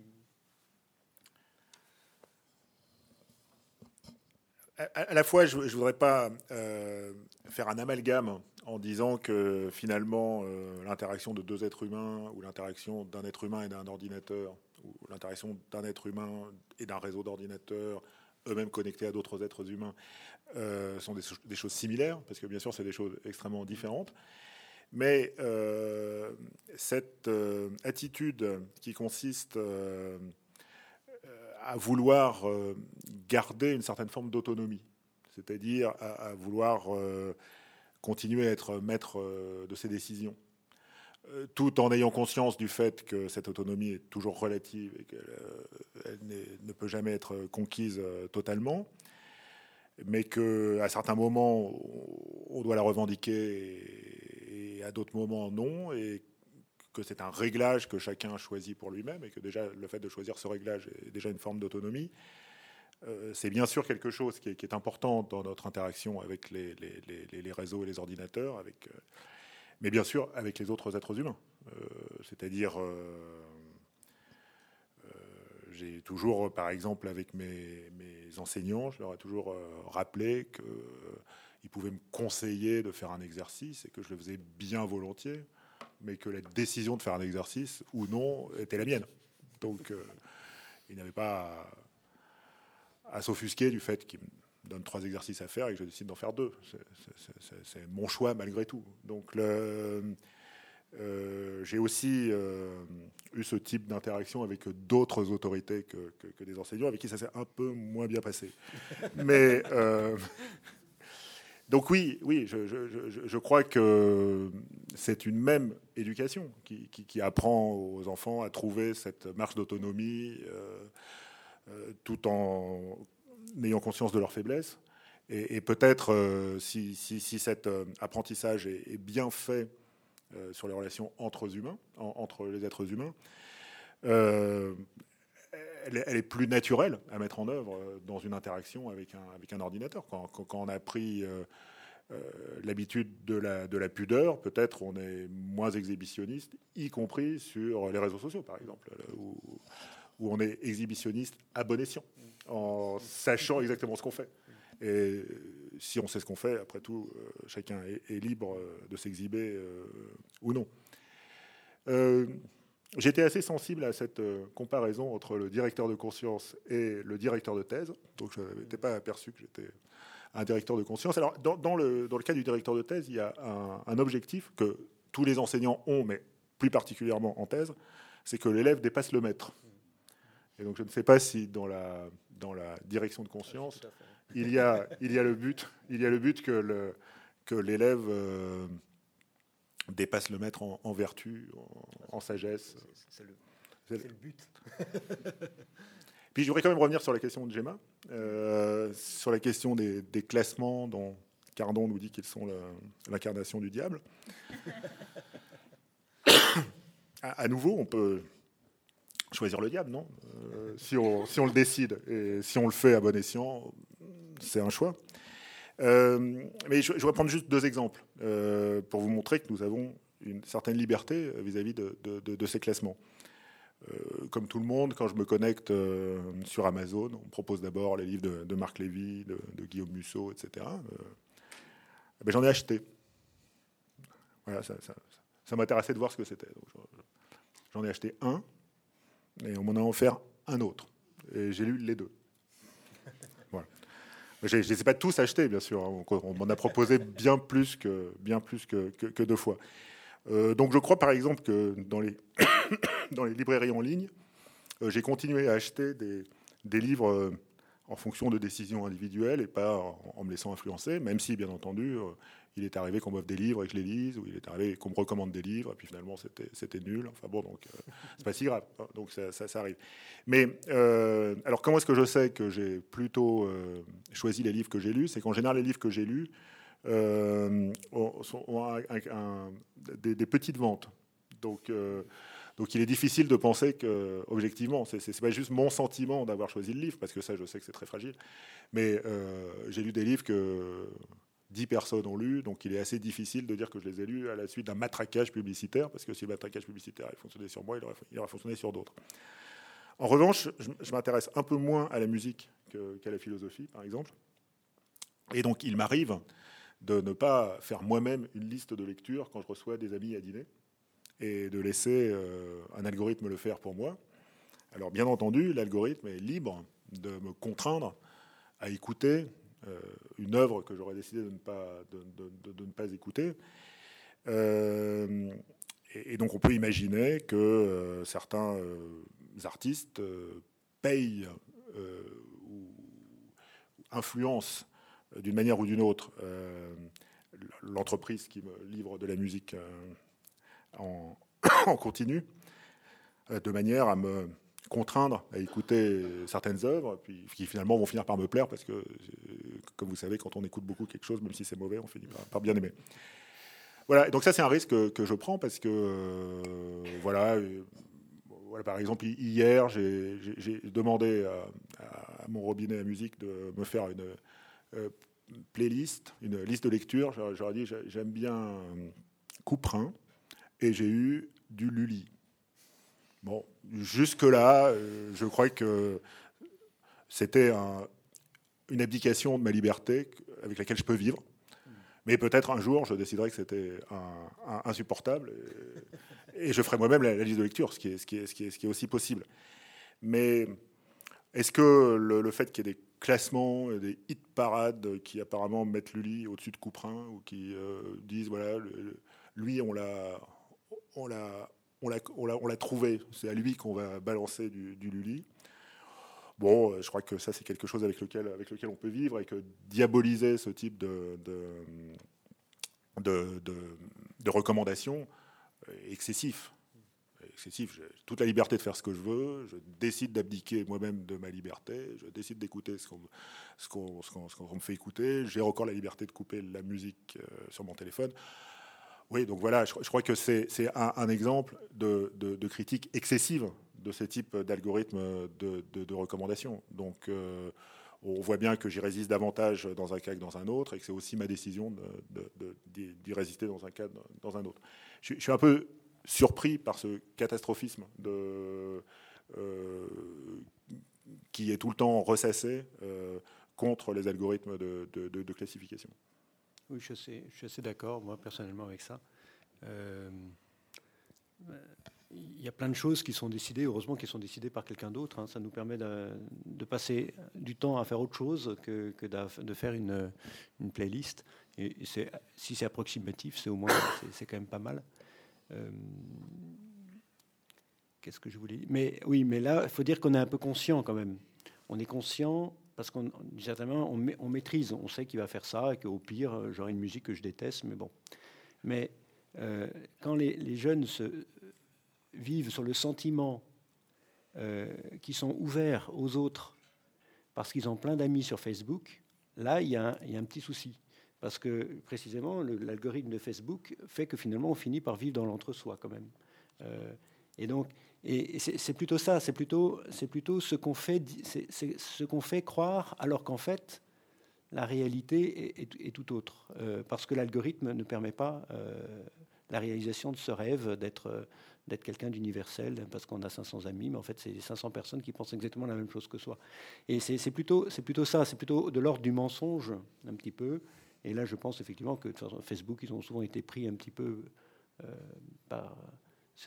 À, la fois, je ne voudrais pas euh, faire un amalgame en disant que finalement, euh, l'interaction de deux êtres humains, ou l'interaction d'un être humain et d'un ordinateur, ou l'interaction d'un être humain et d'un réseau d'ordinateurs, eux-mêmes connectés à d'autres êtres humains, euh, sont des, choses similaires, parce que bien sûr, c'est des choses extrêmement différentes. Mais cette attitude qui consiste à vouloir euh, garder une certaine forme d'autonomie, c'est-à-dire à, vouloir euh, continuer à être maître euh, de ses décisions, tout en ayant conscience du fait que cette autonomie est toujours relative et qu'elle ne peut jamais être conquise totalement, mais qu'à certains moments, on doit la revendiquer et, à d'autres moments, non, et que c'est un réglage que chacun choisit pour lui-même et que déjà le fait de choisir ce réglage est déjà une forme d'autonomie. Euh, c'est bien sûr quelque chose qui est, important dans notre interaction avec les, réseaux et les ordinateurs, euh, mais bien sûr avec les autres êtres humains. Euh, c'est-à-dire, j'ai toujours, par exemple, avec mes, enseignants, je leur ai toujours rappelé qu'ils pouvaient me conseiller de faire un exercice et que je le faisais bien volontiers, mais que la décision de faire un exercice ou non était la mienne. Donc, ils n'avaient pas à s'offusquer du fait qu'il me donne trois exercices à faire et que je décide d'en faire deux. C'est mon choix malgré tout. Donc euh, j'ai aussi euh, eu ce type d'interaction avec d'autres autorités que, des enseignants, avec qui ça s'est un peu moins bien passé. Mais euh, donc oui, oui, je, crois que c'est une même éducation qui, apprend aux enfants à trouver cette marche d'autonomie. Euh, tout en ayant conscience de leurs faiblesses. Et, peut-être, euh, si, cet euh, apprentissage est, bien fait sur les relations entre humains, entre les êtres humains, elle, est plus naturelle à mettre en œuvre dans une interaction avec un, ordinateur. Quand, on a pris l'habitude de la, de la pudeur, peut-être on est moins exhibitionniste, y compris sur les réseaux sociaux, par exemple, où on est exhibitionniste à bon escient, en sachant exactement ce qu'on fait. Et si on sait ce qu'on fait, après tout, euh, chacun est, libre euh, de s'exhiber euh, ou non. J'étais assez sensible à cette comparaison entre le directeur de conscience et le directeur de thèse, donc je n'étais pas aperçu que j'étais un directeur de conscience. Alors, dans, le, dans, le, cas du directeur de thèse, il y a un, un objectif que tous les enseignants ont, mais plus particulièrement en thèse, c'est que l'élève dépasse le maître. Et donc je ne sais pas si dans la, dans la direction de conscience, il y, a, il, y a le but, il y a le but que l'élève euh, dépasse le maître en, vertu, en, sagesse. C'est le, le, but. Puis je voudrais quand même revenir sur la question de Gemma, euh, sur la question des, des, classements dont Cardon nous dit qu'ils sont l'incarnation du diable. à, nouveau, on peut choisir le diable, non? Euh, si, on, si, on, le décide et si on le fait à bon escient, c'est un choix. Euh, mais je, je, voudrais prendre juste deux exemples euh, pour vous montrer que nous avons une certaine liberté vis-à-vis de, ces classements. comme tout le monde, quand je me connecte sur Amazon, on propose d'abord les livres de, Marc Lévy, de, Guillaume Musso, etc. Eh ben, j'en ai acheté. Voilà, ça, ça m'intéressait de voir ce que c'était. J'en ai acheté un, et on m'en a offert un autre. Et j'ai lu les deux. Je ne les ai pas tous achetés, bien sûr. Hein. On, m'en a proposé bien plus que, deux fois. Euh, donc je crois par exemple que dans les, librairies en ligne, euh, j'ai continué à acheter des, des livres euh, en fonction de décisions individuelles et pas en, me laissant influencer, même si bien entendu il est arrivé qu'on m'offre des livres et que je les lise, ou il est arrivé qu'on me recommande des livres, et puis finalement c'était nul. Enfin bon, donc euh, c'est pas si grave. Hein, donc ça, ça, arrive. Mais euh, alors comment est-ce que je sais que j'ai plutôt euh, choisi les livres que j'ai lus? C'est qu'en général les livres que j'ai lus ont, des, des, petites ventes. Donc donc il est difficile de penser que, objectivement, c'est pas juste mon sentiment d'avoir choisi le livre, parce que ça, je sais que c'est très fragile. Mais j'ai lu des livres que 10 personnes ont lu, donc il est assez difficile de dire que je les ai lus à la suite d'un matraquage publicitaire, parce que si le matraquage publicitaire a fonctionné sur moi, il aurait, fonctionné sur d'autres. En revanche, je, m'intéresse un peu moins à la musique qu'à la philosophie, par exemple. Et donc, il m'arrive de ne pas faire moi-même une liste de lecture quand je reçois des amis à dîner, et de laisser euh, un algorithme le faire pour moi. Alors, bien entendu, l'algorithme est libre de me contraindre à écouter euh, une œuvre que j'aurais décidé de ne pas, de, ne pas écouter. Euh, et, donc on peut imaginer que certains artistes payent ou influencent d'une manière ou d'une autre l'entreprise qui me livre de la musique en, continu, de manière à me contraindre à écouter certaines œuvres, puis qui finalement vont finir par me plaire parce que, comme vous savez, quand on écoute beaucoup quelque chose, même si c'est mauvais, on finit par, bien aimer. voilà, donc ça c'est un risque que, je prends parce que voilà, voilà, par exemple hier j'ai demandé à, mon robinet à musique de me faire une playlist, une liste de lecture. J'aurais dit j'aime bien Couperin et j'ai eu du Lully. Bon, jusque-là, euh, je crois que c'était une abdication de ma liberté avec laquelle je peux vivre. Mais peut-être un jour, je déciderai que c'était insupportable et, je ferai moi-même la, liste de lecture, ce qui est, aussi possible. Mais est-ce que le, fait qu'il y ait des classements, des hit parades qui apparemment mettent Lully au-dessus de Couperin ou qui euh, disent voilà, lui, on l'a, on l'a, on l'a, trouvé. C'est à lui qu'on va balancer du, Lully. Bon, euh, je crois que ça, c'est quelque chose avec lequel, avec lequel on peut vivre et que diaboliser ce type de, de, de, recommandations excessif. Excessif. J'ai toute la liberté de faire ce que je veux. Je décide d'abdiquer moi-même de ma liberté. Je décide d'écouter ce qu'on me fait écouter. J'ai encore la liberté de couper la musique euh, sur mon téléphone. Oui, donc voilà, je, crois que c'est un, exemple de, critique excessive de ce type d'algorithme de, recommandation. Donc euh, on voit bien que j'y résiste davantage dans un cas que dans un autre et que c'est aussi ma décision d'y résister dans un cas dans un autre. Je, suis un peu surpris par ce catastrophisme euh, qui est tout le temps ressassé euh, contre les algorithmes de classification. Oui, je suis, assez d'accord, moi, personnellement, avec ça. Euh, il y a plein de choses qui sont décidées, heureusement qui sont décidées par quelqu'un d'autre. Hein. Ça nous permet de, passer du temps à faire autre chose que, de faire une, une playlist. Et si c'est approximatif, c'est au moins c'est quand même pas mal. Euh, qu'est-ce que je voulais dire? Mais oui, mais là, il faut dire qu'on est un peu conscient quand même. On est conscient parce qu'on certainement on, maîtrise, on sait qu'il va faire ça et qu'au pire euh, j'aurai une musique que je déteste, mais bon. Mais euh, quand les, jeunes se, vivent sur le sentiment euh, qu'ils sont ouverts aux autres parce qu'ils ont plein d'amis sur Facebook, là il y, a un, petit souci. Parce que précisément l'algorithme de Facebook fait que finalement on finit par vivre dans l'entre-soi quand même. et donc et c'est plutôt ça, c'est plutôt, plutôt ce qu'on fait, ce qu'on fait croire, alors qu'en fait, la réalité est, tout autre, euh, parce que l'algorithme ne permet pas euh, la réalisation de ce rêve d'être d'être quelqu'un d'universel, parce qu'on a 500 amis, mais en fait, c'est 500 personnes qui pensent exactement la même chose que soi. Et c'est plutôt, plutôt ça, c'est plutôt de l'ordre du mensonge, un petit peu. Et là, je pense effectivement que Facebook, ils ont souvent été pris un petit peu euh, par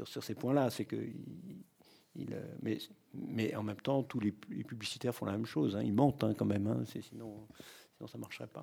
sur, ces points-là. C'est que euh, mais, mais en même temps, tous les, publicitaires font la même chose. Hein. Ils mentent hein, quand même, hein. sinon, sinon ça ne marcherait pas.